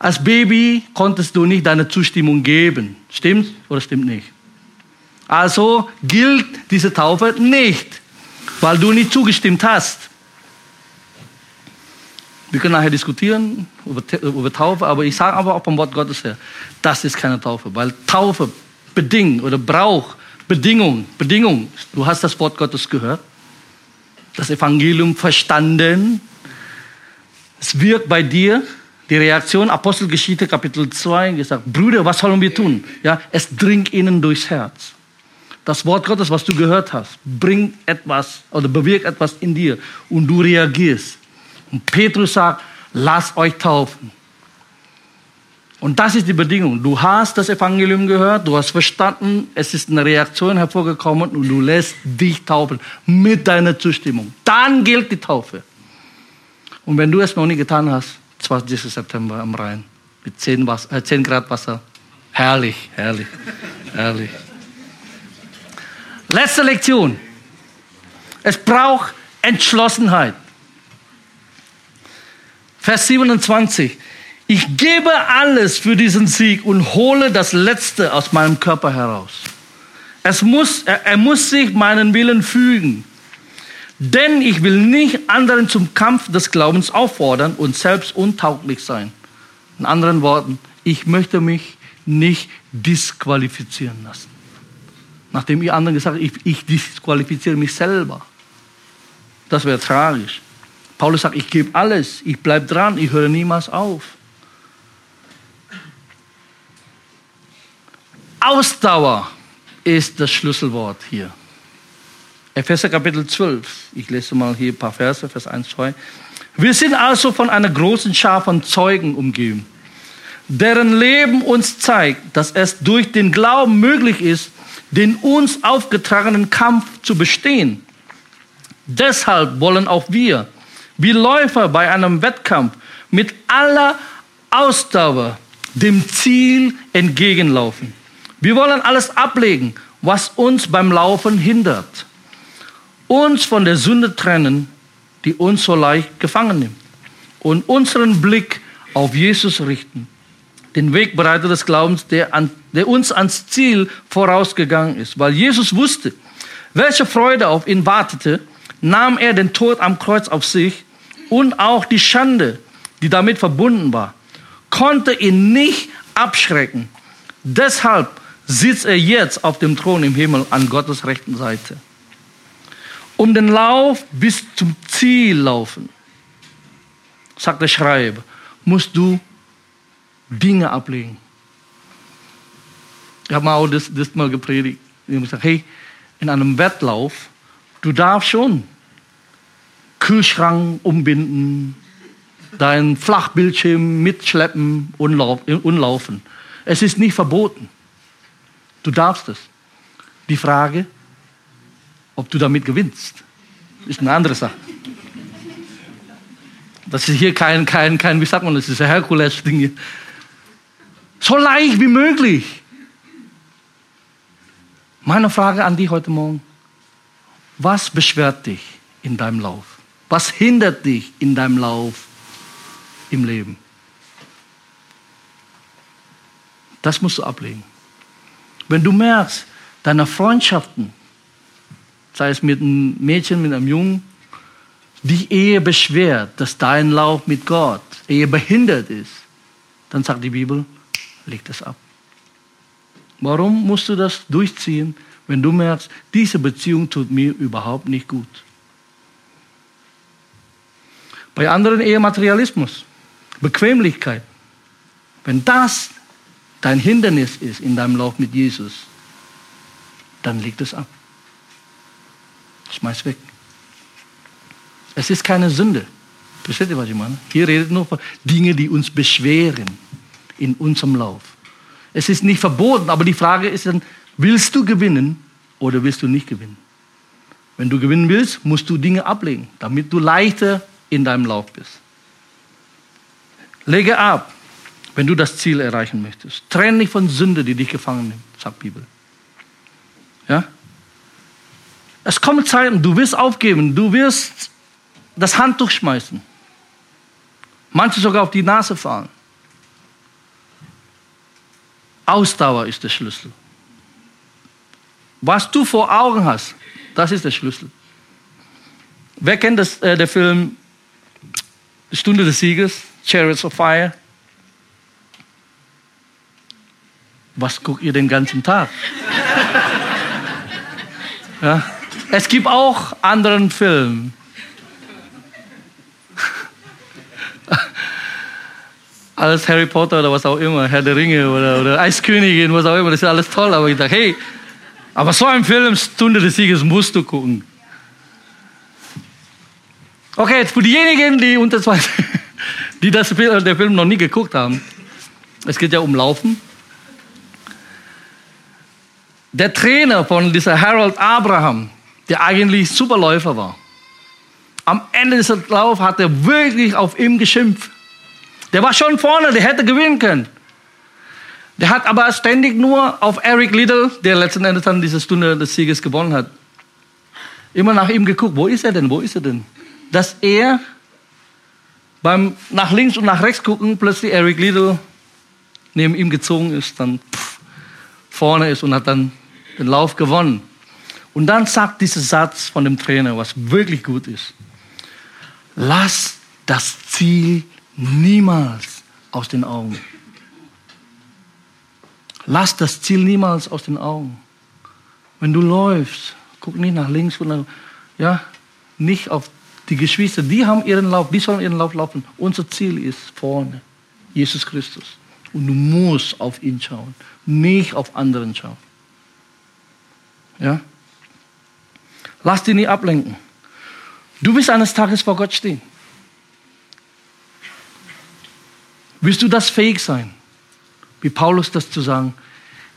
Als Baby konntest du nicht deine Zustimmung geben. Stimmt oder stimmt nicht? Also gilt diese Taufe nicht, weil du nicht zugestimmt hast. Wir können nachher diskutieren über, über Taufe, aber ich sage aber auch vom Wort Gottes her, das ist keine Taufe, weil Taufe bedingt oder braucht Bedingung, Bedingung. Du hast das Wort Gottes gehört, das Evangelium verstanden. Es wirkt bei dir. Die Reaktion, Apostelgeschichte Kapitel 2, gesagt, Brüder, was sollen wir tun? Ja, es dringt ihnen durchs Herz. Das Wort Gottes, was du gehört hast, bringt etwas oder bewirkt etwas in dir und du reagierst. Und Petrus sagt, lasst euch taufen. Und das ist die Bedingung. Du hast das Evangelium gehört, du hast verstanden, es ist eine Reaktion hervorgekommen und du lässt dich taufen mit deiner Zustimmung. Dann gilt die Taufe. Und wenn du es noch nie getan hast, 20. September am Rhein mit 10, Wasser, äh, 10 Grad Wasser, herrlich, herrlich, herrlich. Letzte Lektion. Es braucht Entschlossenheit. Vers 27. Ich gebe alles für diesen Sieg und hole das Letzte aus meinem Körper heraus. Es muss, er, er muss sich meinen Willen fügen. Denn ich will nicht anderen zum Kampf des Glaubens auffordern und selbst untauglich sein. In anderen Worten, ich möchte mich nicht disqualifizieren lassen. Nachdem ihr anderen gesagt habt, ich, ich disqualifiziere mich selber. Das wäre tragisch. Paulus sagt, ich gebe alles, ich bleibe dran, ich höre niemals auf. Ausdauer ist das Schlüsselwort hier. Epheser Kapitel 12. Ich lese mal hier ein paar Verse, Vers 1, 2. Wir sind also von einer großen Schar von Zeugen umgeben, deren Leben uns zeigt, dass es durch den Glauben möglich ist, den uns aufgetragenen Kampf zu bestehen. Deshalb wollen auch wir, wie Läufer bei einem Wettkampf, mit aller Ausdauer dem Ziel entgegenlaufen. Wir wollen alles ablegen, was uns beim Laufen hindert uns von der Sünde trennen, die uns so leicht gefangen nimmt. Und unseren Blick auf Jesus richten, den Wegbereiter des Glaubens, der, an, der uns ans Ziel vorausgegangen ist. Weil Jesus wusste, welche Freude auf ihn wartete, nahm er den Tod am Kreuz auf sich und auch die Schande, die damit verbunden war, konnte ihn nicht abschrecken. Deshalb sitzt er jetzt auf dem Thron im Himmel an Gottes rechten Seite um den Lauf bis zum Ziel laufen, sagt der Schreiber, musst du Dinge ablegen. Ich habe mal auch das, das mal gepredigt. Ich habe gesagt, hey, in einem Wettlauf, du darfst schon Kühlschrank umbinden, deinen Flachbildschirm mitschleppen und, und laufen. Es ist nicht verboten. Du darfst es. Die Frage, ob du damit gewinnst, ist eine andere Sache. Das ist hier kein, kein, kein wie sagt man, das ist ein Herkules-Ding. So leicht wie möglich. Meine Frage an dich heute Morgen. Was beschwert dich in deinem Lauf? Was hindert dich in deinem Lauf im Leben? Das musst du ablegen. Wenn du merkst, deine Freundschaften sei es mit einem Mädchen, mit einem Jungen, die Ehe beschwert, dass dein Lauf mit Gott, Ehe behindert ist, dann sagt die Bibel, leg das ab. Warum musst du das durchziehen, wenn du merkst, diese Beziehung tut mir überhaupt nicht gut? Bei anderen eher Materialismus, Bequemlichkeit. Wenn das dein Hindernis ist in deinem Lauf mit Jesus, dann leg es ab. Schmeiß weg. Es ist keine Sünde. Versteht ihr, was ich meine? Hier redet nur von Dingen, die uns beschweren in unserem Lauf. Es ist nicht verboten, aber die Frage ist dann, willst du gewinnen oder willst du nicht gewinnen? Wenn du gewinnen willst, musst du Dinge ablegen, damit du leichter in deinem Lauf bist. Lege ab, wenn du das Ziel erreichen möchtest. Trenne dich von Sünde, die dich gefangen nimmt, sagt die Bibel. Ja? Es kommen Zeiten, du wirst aufgeben, du wirst das Handtuch schmeißen. Manche sogar auf die Nase fahren. Ausdauer ist der Schlüssel. Was du vor Augen hast, das ist der Schlüssel. Wer kennt das, äh, der Film Stunde des Sieges, Chariots of Fire? Was guckt ihr den ganzen Tag? (laughs) ja? Es gibt auch anderen Film. Alles Harry Potter oder was auch immer, Herr der Ringe oder, oder Eiskönigin, was auch immer, das ist alles toll. Aber ich dachte, hey, aber so ein Film, Stunde des Sieges, musst du gucken. Okay, jetzt für diejenigen, die unter zwei, (laughs) die das, der Film noch nie geguckt haben. Es geht ja um Laufen. Der Trainer von dieser Harold Abraham, der eigentlich Superläufer war, am Ende des Laufs hat er wirklich auf ihm geschimpft. Der war schon vorne, der hätte gewinnen können. Der hat aber ständig nur auf Eric Liddell, der letzten Endes dann diese Stunde des Sieges gewonnen hat, immer nach ihm geguckt. Wo ist er denn? Wo ist er denn? Dass er beim nach links und nach rechts gucken plötzlich Eric Liddell neben ihm gezogen ist, dann pff, vorne ist und hat dann den Lauf gewonnen. Und dann sagt dieser Satz von dem Trainer, was wirklich gut ist. Lass das Ziel niemals aus den Augen. Lass das Ziel niemals aus den Augen. Wenn du läufst, guck nicht nach links und ja, nicht auf die Geschwister. Die haben ihren Lauf, die sollen ihren Lauf laufen. Unser Ziel ist vorne, Jesus Christus. Und du musst auf ihn schauen, nicht auf anderen schauen. Ja? Lass dich nicht ablenken. Du wirst eines Tages vor Gott stehen. Wirst du das fähig sein, wie Paulus das zu sagen,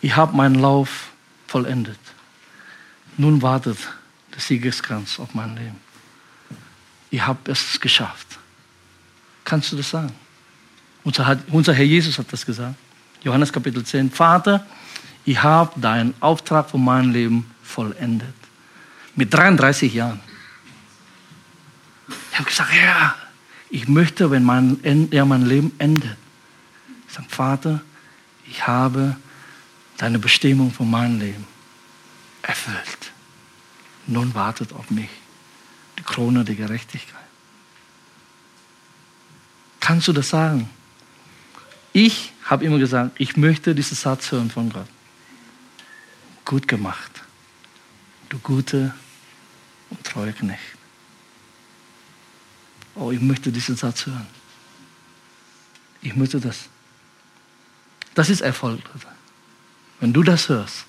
ich habe meinen Lauf vollendet. Nun wartet der Siegeskranz auf mein Leben. Ich habe es geschafft. Kannst du das sagen? Unser, unser Herr Jesus hat das gesagt. Johannes Kapitel 10. Vater, ich habe deinen Auftrag von meinem Leben vollendet. Mit 33 Jahren. Ich habe gesagt, ja, ich möchte, wenn mein, ja, mein Leben endet. Ich sage, Vater, ich habe deine Bestimmung von meinem Leben erfüllt. Nun wartet auf mich die Krone der Gerechtigkeit. Kannst du das sagen? Ich habe immer gesagt, ich möchte diesen Satz hören von Gott. Gut gemacht, du gute und treue Knecht. Oh, ich möchte diesen Satz hören. Ich möchte das. Das ist Erfolg. Wenn du das hörst,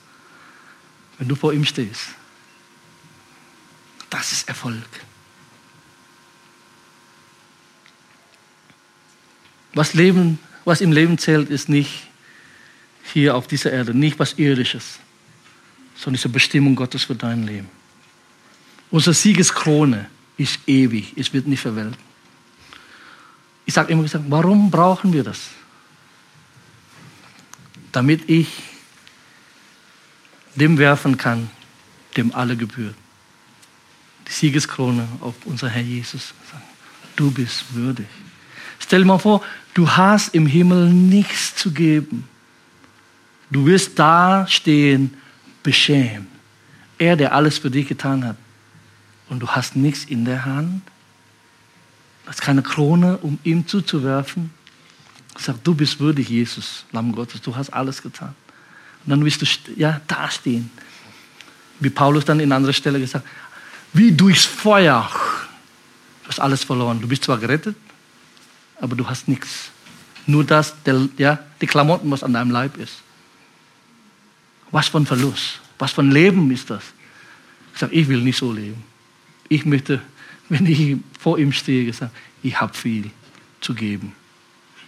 wenn du vor ihm stehst, das ist Erfolg. Was, Leben, was im Leben zählt, ist nicht hier auf dieser Erde, nicht was Irdisches, sondern diese Bestimmung Gottes für dein Leben. Unsere Siegeskrone ist ewig, es wird nicht verwelken. Ich sage immer gesagt, warum brauchen wir das? Damit ich dem werfen kann, dem alle gebührt. Die Siegeskrone auf unser Herr Jesus. Du bist würdig. Stell dir mal vor, du hast im Himmel nichts zu geben. Du wirst da stehen, beschämt. Er, der alles für dich getan hat. Und du hast nichts in der Hand. Du hast keine Krone, um ihm zuzuwerfen. Sag, du bist würdig, Jesus, Lamm Gottes. Du hast alles getan. Und dann wirst du ja, da stehen. Wie Paulus dann in anderer Stelle gesagt wie durchs Feuer. Du hast alles verloren. Du bist zwar gerettet, aber du hast nichts. Nur das, der, ja, die Klamotten, was an deinem Leib ist. Was für ein Verlust. Was für ein Leben ist das? Ich sage, ich will nicht so leben. Ich möchte, wenn ich vor ihm stehe, gesagt, ich habe viel zu geben,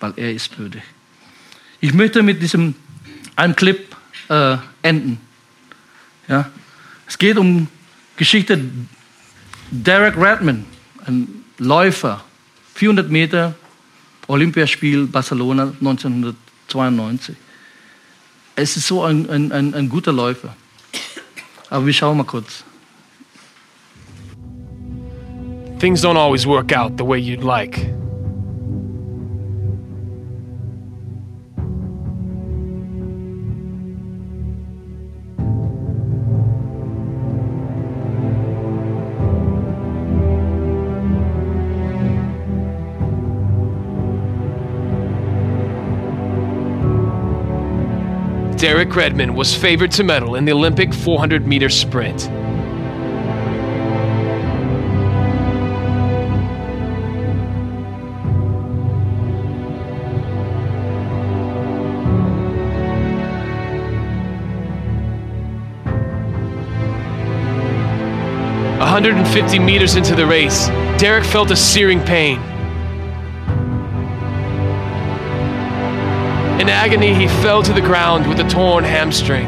weil er ist würdig. Ich möchte mit diesem einem Clip äh, enden. Ja? Es geht um Geschichte Derek Redman, ein Läufer, 400 Meter, Olympiaspiel Barcelona 1992. Es ist so ein, ein, ein, ein guter Läufer. Aber wir schauen mal kurz. Things don't always work out the way you'd like. Derek Redmond was favored to medal in the Olympic 400 meter sprint. Hundred and fifty meters into the race, Derek felt a searing pain. In agony, he fell to the ground with a torn hamstring.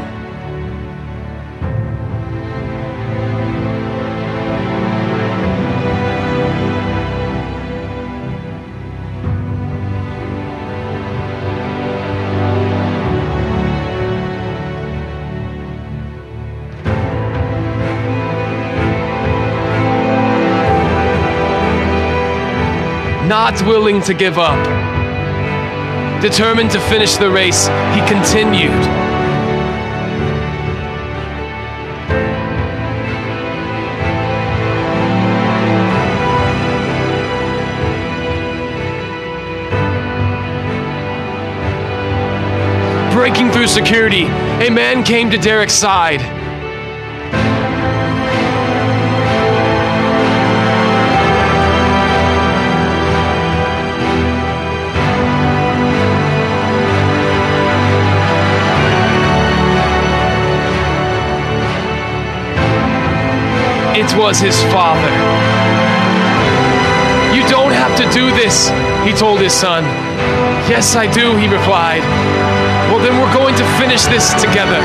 Not willing to give up. Determined to finish the race, he continued. Breaking through security, a man came to Derek's side. It was his father. You don't have to do this, he told his son. Yes, I do, he replied. Well, then we're going to finish this together.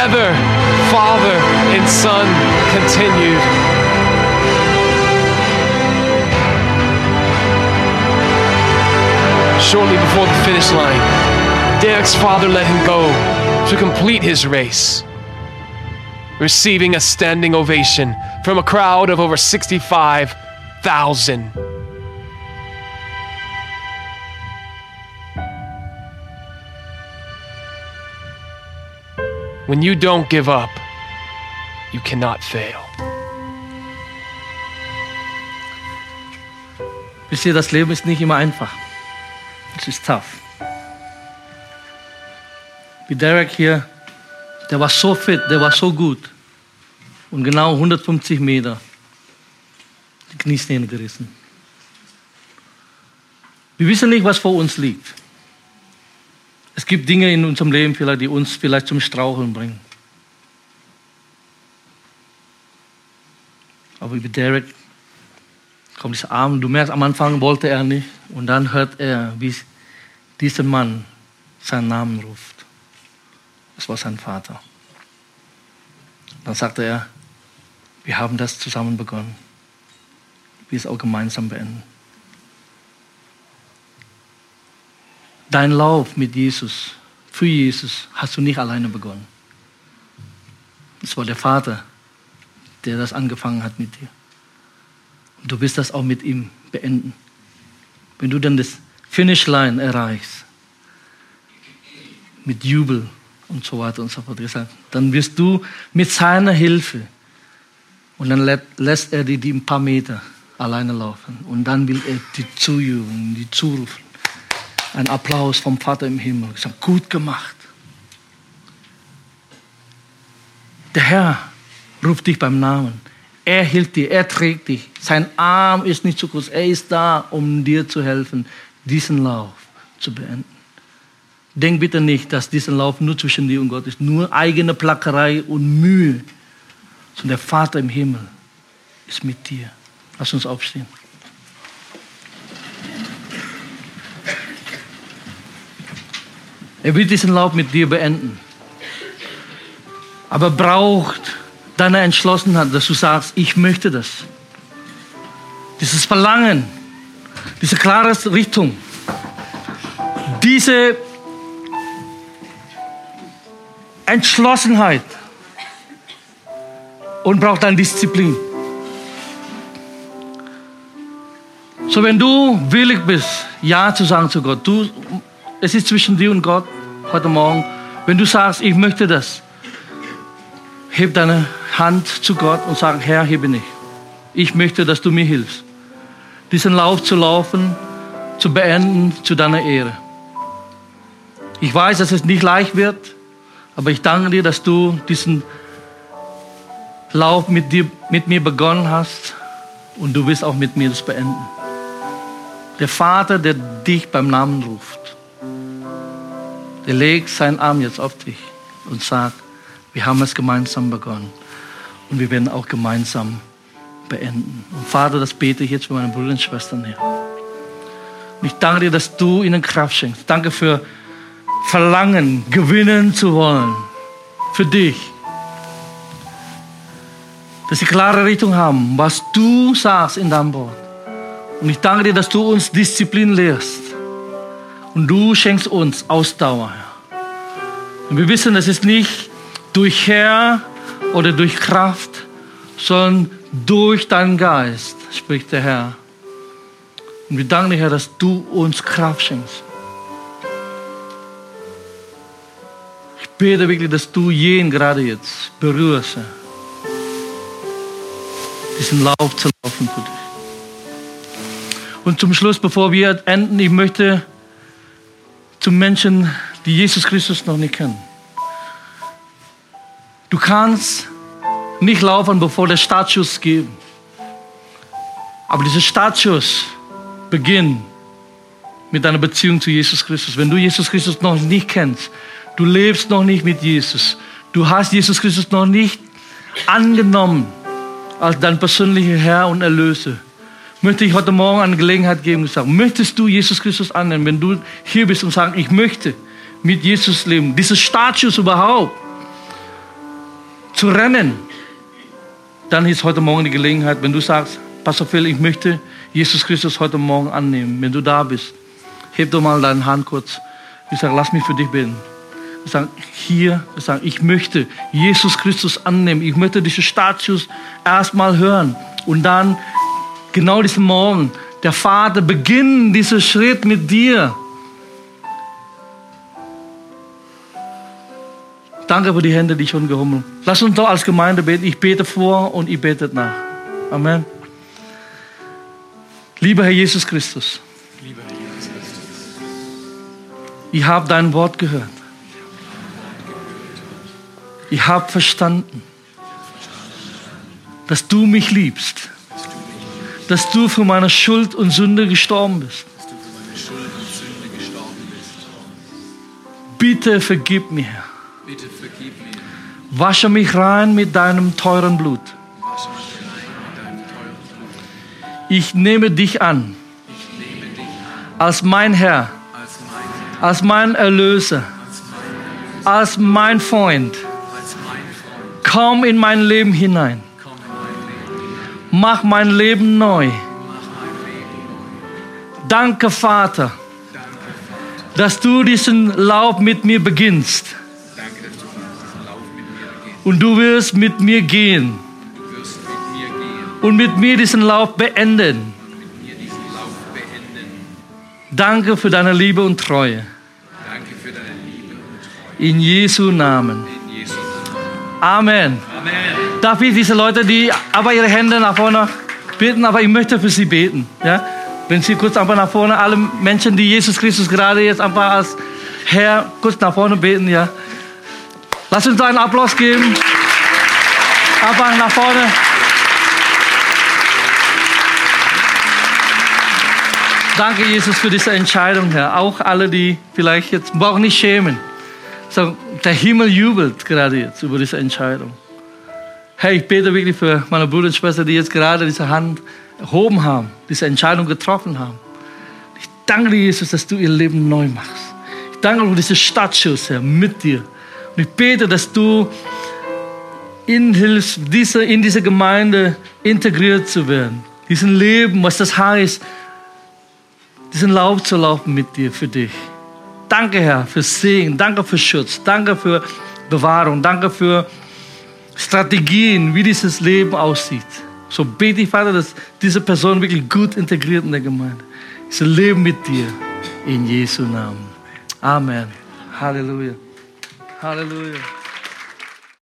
Together, Father and Son continued. Shortly before the finish line, Derek's father let him go to complete his race, receiving a standing ovation from a crowd of over 65,000. When you don't give up, you cannot fail. Wisst ihr, das Leben ist nicht immer einfach. Es ist tough. Wie Derek hier, der war so fit, der war so gut. Und genau 150 Meter die Knieszene gerissen. Wir wissen nicht, was vor uns liegt. Es gibt Dinge in unserem Leben vielleicht, die uns vielleicht zum Straucheln bringen. Aber wie Derek kommt dieser Arm, du merkst, am Anfang wollte er nicht und dann hört er, wie dieser Mann seinen Namen ruft. Das war sein Vater. Dann sagte er, wir haben das zusammen begonnen. Wir es auch gemeinsam beenden. Dein Lauf mit Jesus, für Jesus, hast du nicht alleine begonnen. Es war der Vater, der das angefangen hat mit dir. Und du wirst das auch mit ihm beenden. Wenn du dann das Finishline erreichst, mit Jubel und so weiter und so fort, gesagt, dann wirst du mit seiner Hilfe, und dann lä lässt er dir die ein paar Meter alleine laufen. Und dann will er die zujubeln, die zurufen. Ein Applaus vom Vater im Himmel. Sage, gut gemacht. Der Herr ruft dich beim Namen. Er hilft dir, er trägt dich. Sein Arm ist nicht zu groß. Er ist da, um dir zu helfen, diesen Lauf zu beenden. Denk bitte nicht, dass dieser Lauf nur zwischen dir und Gott ist. Nur eigene Plackerei und Mühe. Sondern der Vater im Himmel ist mit dir. Lass uns aufstehen. Er wird diesen Lauf mit dir beenden. Aber braucht deine Entschlossenheit, dass du sagst, ich möchte das. Dieses Verlangen, diese klare Richtung, diese Entschlossenheit und braucht dann Disziplin. So, wenn du willig bist, Ja zu sagen zu Gott, du, es ist zwischen dir und Gott heute Morgen. Wenn du sagst, ich möchte das, heb deine Hand zu Gott und sag, Herr, hier bin ich. Ich möchte, dass du mir hilfst, diesen Lauf zu laufen, zu beenden zu deiner Ehre. Ich weiß, dass es nicht leicht wird, aber ich danke dir, dass du diesen Lauf mit, dir, mit mir begonnen hast und du wirst auch mit mir das beenden. Der Vater, der dich beim Namen ruft, der legt seinen Arm jetzt auf dich und sagt, wir haben es gemeinsam begonnen und wir werden auch gemeinsam beenden. Und Vater, das bete ich jetzt für meine Brüder und Schwestern her. Und ich danke dir, dass du ihnen Kraft schenkst. Danke für Verlangen, gewinnen zu wollen. Für dich. Dass sie klare Richtung haben, was du sagst in deinem Wort. Und ich danke dir, dass du uns Disziplin lehrst. Und du schenkst uns Ausdauer. Und wir wissen, das ist nicht durch Herr oder durch Kraft, sondern durch deinen Geist, spricht der Herr. Und wir danken dir, Herr, dass du uns Kraft schenkst. Ich bete wirklich, dass du jeden gerade jetzt berührst, diesen Lauf zu laufen für dich. Und zum Schluss, bevor wir enden, ich möchte zu Menschen, die Jesus Christus noch nicht kennen. Du kannst nicht laufen, bevor der Startschuss geht. Aber dieser Startschuss beginnt mit deiner Beziehung zu Jesus Christus. Wenn du Jesus Christus noch nicht kennst, du lebst noch nicht mit Jesus, du hast Jesus Christus noch nicht angenommen als dein persönlicher Herr und Erlöser, möchte ich heute Morgen eine Gelegenheit geben und sagen, möchtest du Jesus Christus annehmen, wenn du hier bist und sagst, ich möchte mit Jesus leben, dieses Startschuss überhaupt zu rennen, dann ist heute Morgen die Gelegenheit, wenn du sagst, Pastor Phil, ich möchte Jesus Christus heute Morgen annehmen. Wenn du da bist, heb doch mal deine Hand kurz. Ich sage, lass mich für dich beten. Ich sage, hier, ich sage, ich möchte Jesus Christus annehmen. Ich möchte diesen Status erstmal hören. Und dann, genau diesen Morgen, der Vater beginnt diesen Schritt mit dir. Danke für die Hände, die schon gehoben haben. Lass uns doch als Gemeinde beten. Ich bete vor und ich bete nach. Amen. Lieber Herr Jesus Christus, ich habe dein Wort gehört. Ich habe verstanden, dass du mich liebst, dass du für meine Schuld und Sünde gestorben bist. Bitte vergib mir. Bitte vergib mir. Wasche mich rein mit deinem teuren Blut. Ich nehme dich an als mein Herr, als mein, Erlöser, als mein, als mein Freund. als mein Freund. Komm in mein Leben hinein. Mach mein Leben neu. Danke, Vater, dass du diesen Lauf mit mir beginnst. Und du wirst mit mir gehen und mit mir diesen Lauf beenden. Danke für deine Liebe und Treue. In Jesu Namen. Amen. Darf ich diese Leute, die aber ihre Hände nach vorne beten, aber ich möchte für sie beten. Ja? Wenn sie kurz einfach nach vorne, alle Menschen, die Jesus Christus gerade jetzt einfach als Herr kurz nach vorne beten, ja. Lass uns da einen Applaus geben. Einfach nach vorne. Danke, Jesus, für diese Entscheidung, Herr. Auch alle, die vielleicht jetzt brauchen nicht schämen. So, der Himmel jubelt gerade jetzt über diese Entscheidung. Herr, ich bete wirklich für meine Brüder und Schwestern, die jetzt gerade diese Hand erhoben haben, diese Entscheidung getroffen haben. Ich danke dir, Jesus, dass du ihr Leben neu machst. Ich danke dir für diesen Startschuss, Herr, mit dir. Und ich bete, dass du ihnen hilfst, diese, in diese Gemeinde integriert zu werden. Diesen Leben, was das heißt, diesen Lauf zu laufen mit dir, für dich. Danke, Herr, für Segen. Danke für Schutz. Danke für Bewahrung. Danke für Strategien, wie dieses Leben aussieht. So bete ich, Vater, dass diese Person wirklich gut integriert in der Gemeinde. Sie leben mit dir. In Jesu Namen. Amen. Halleluja. Halleluja.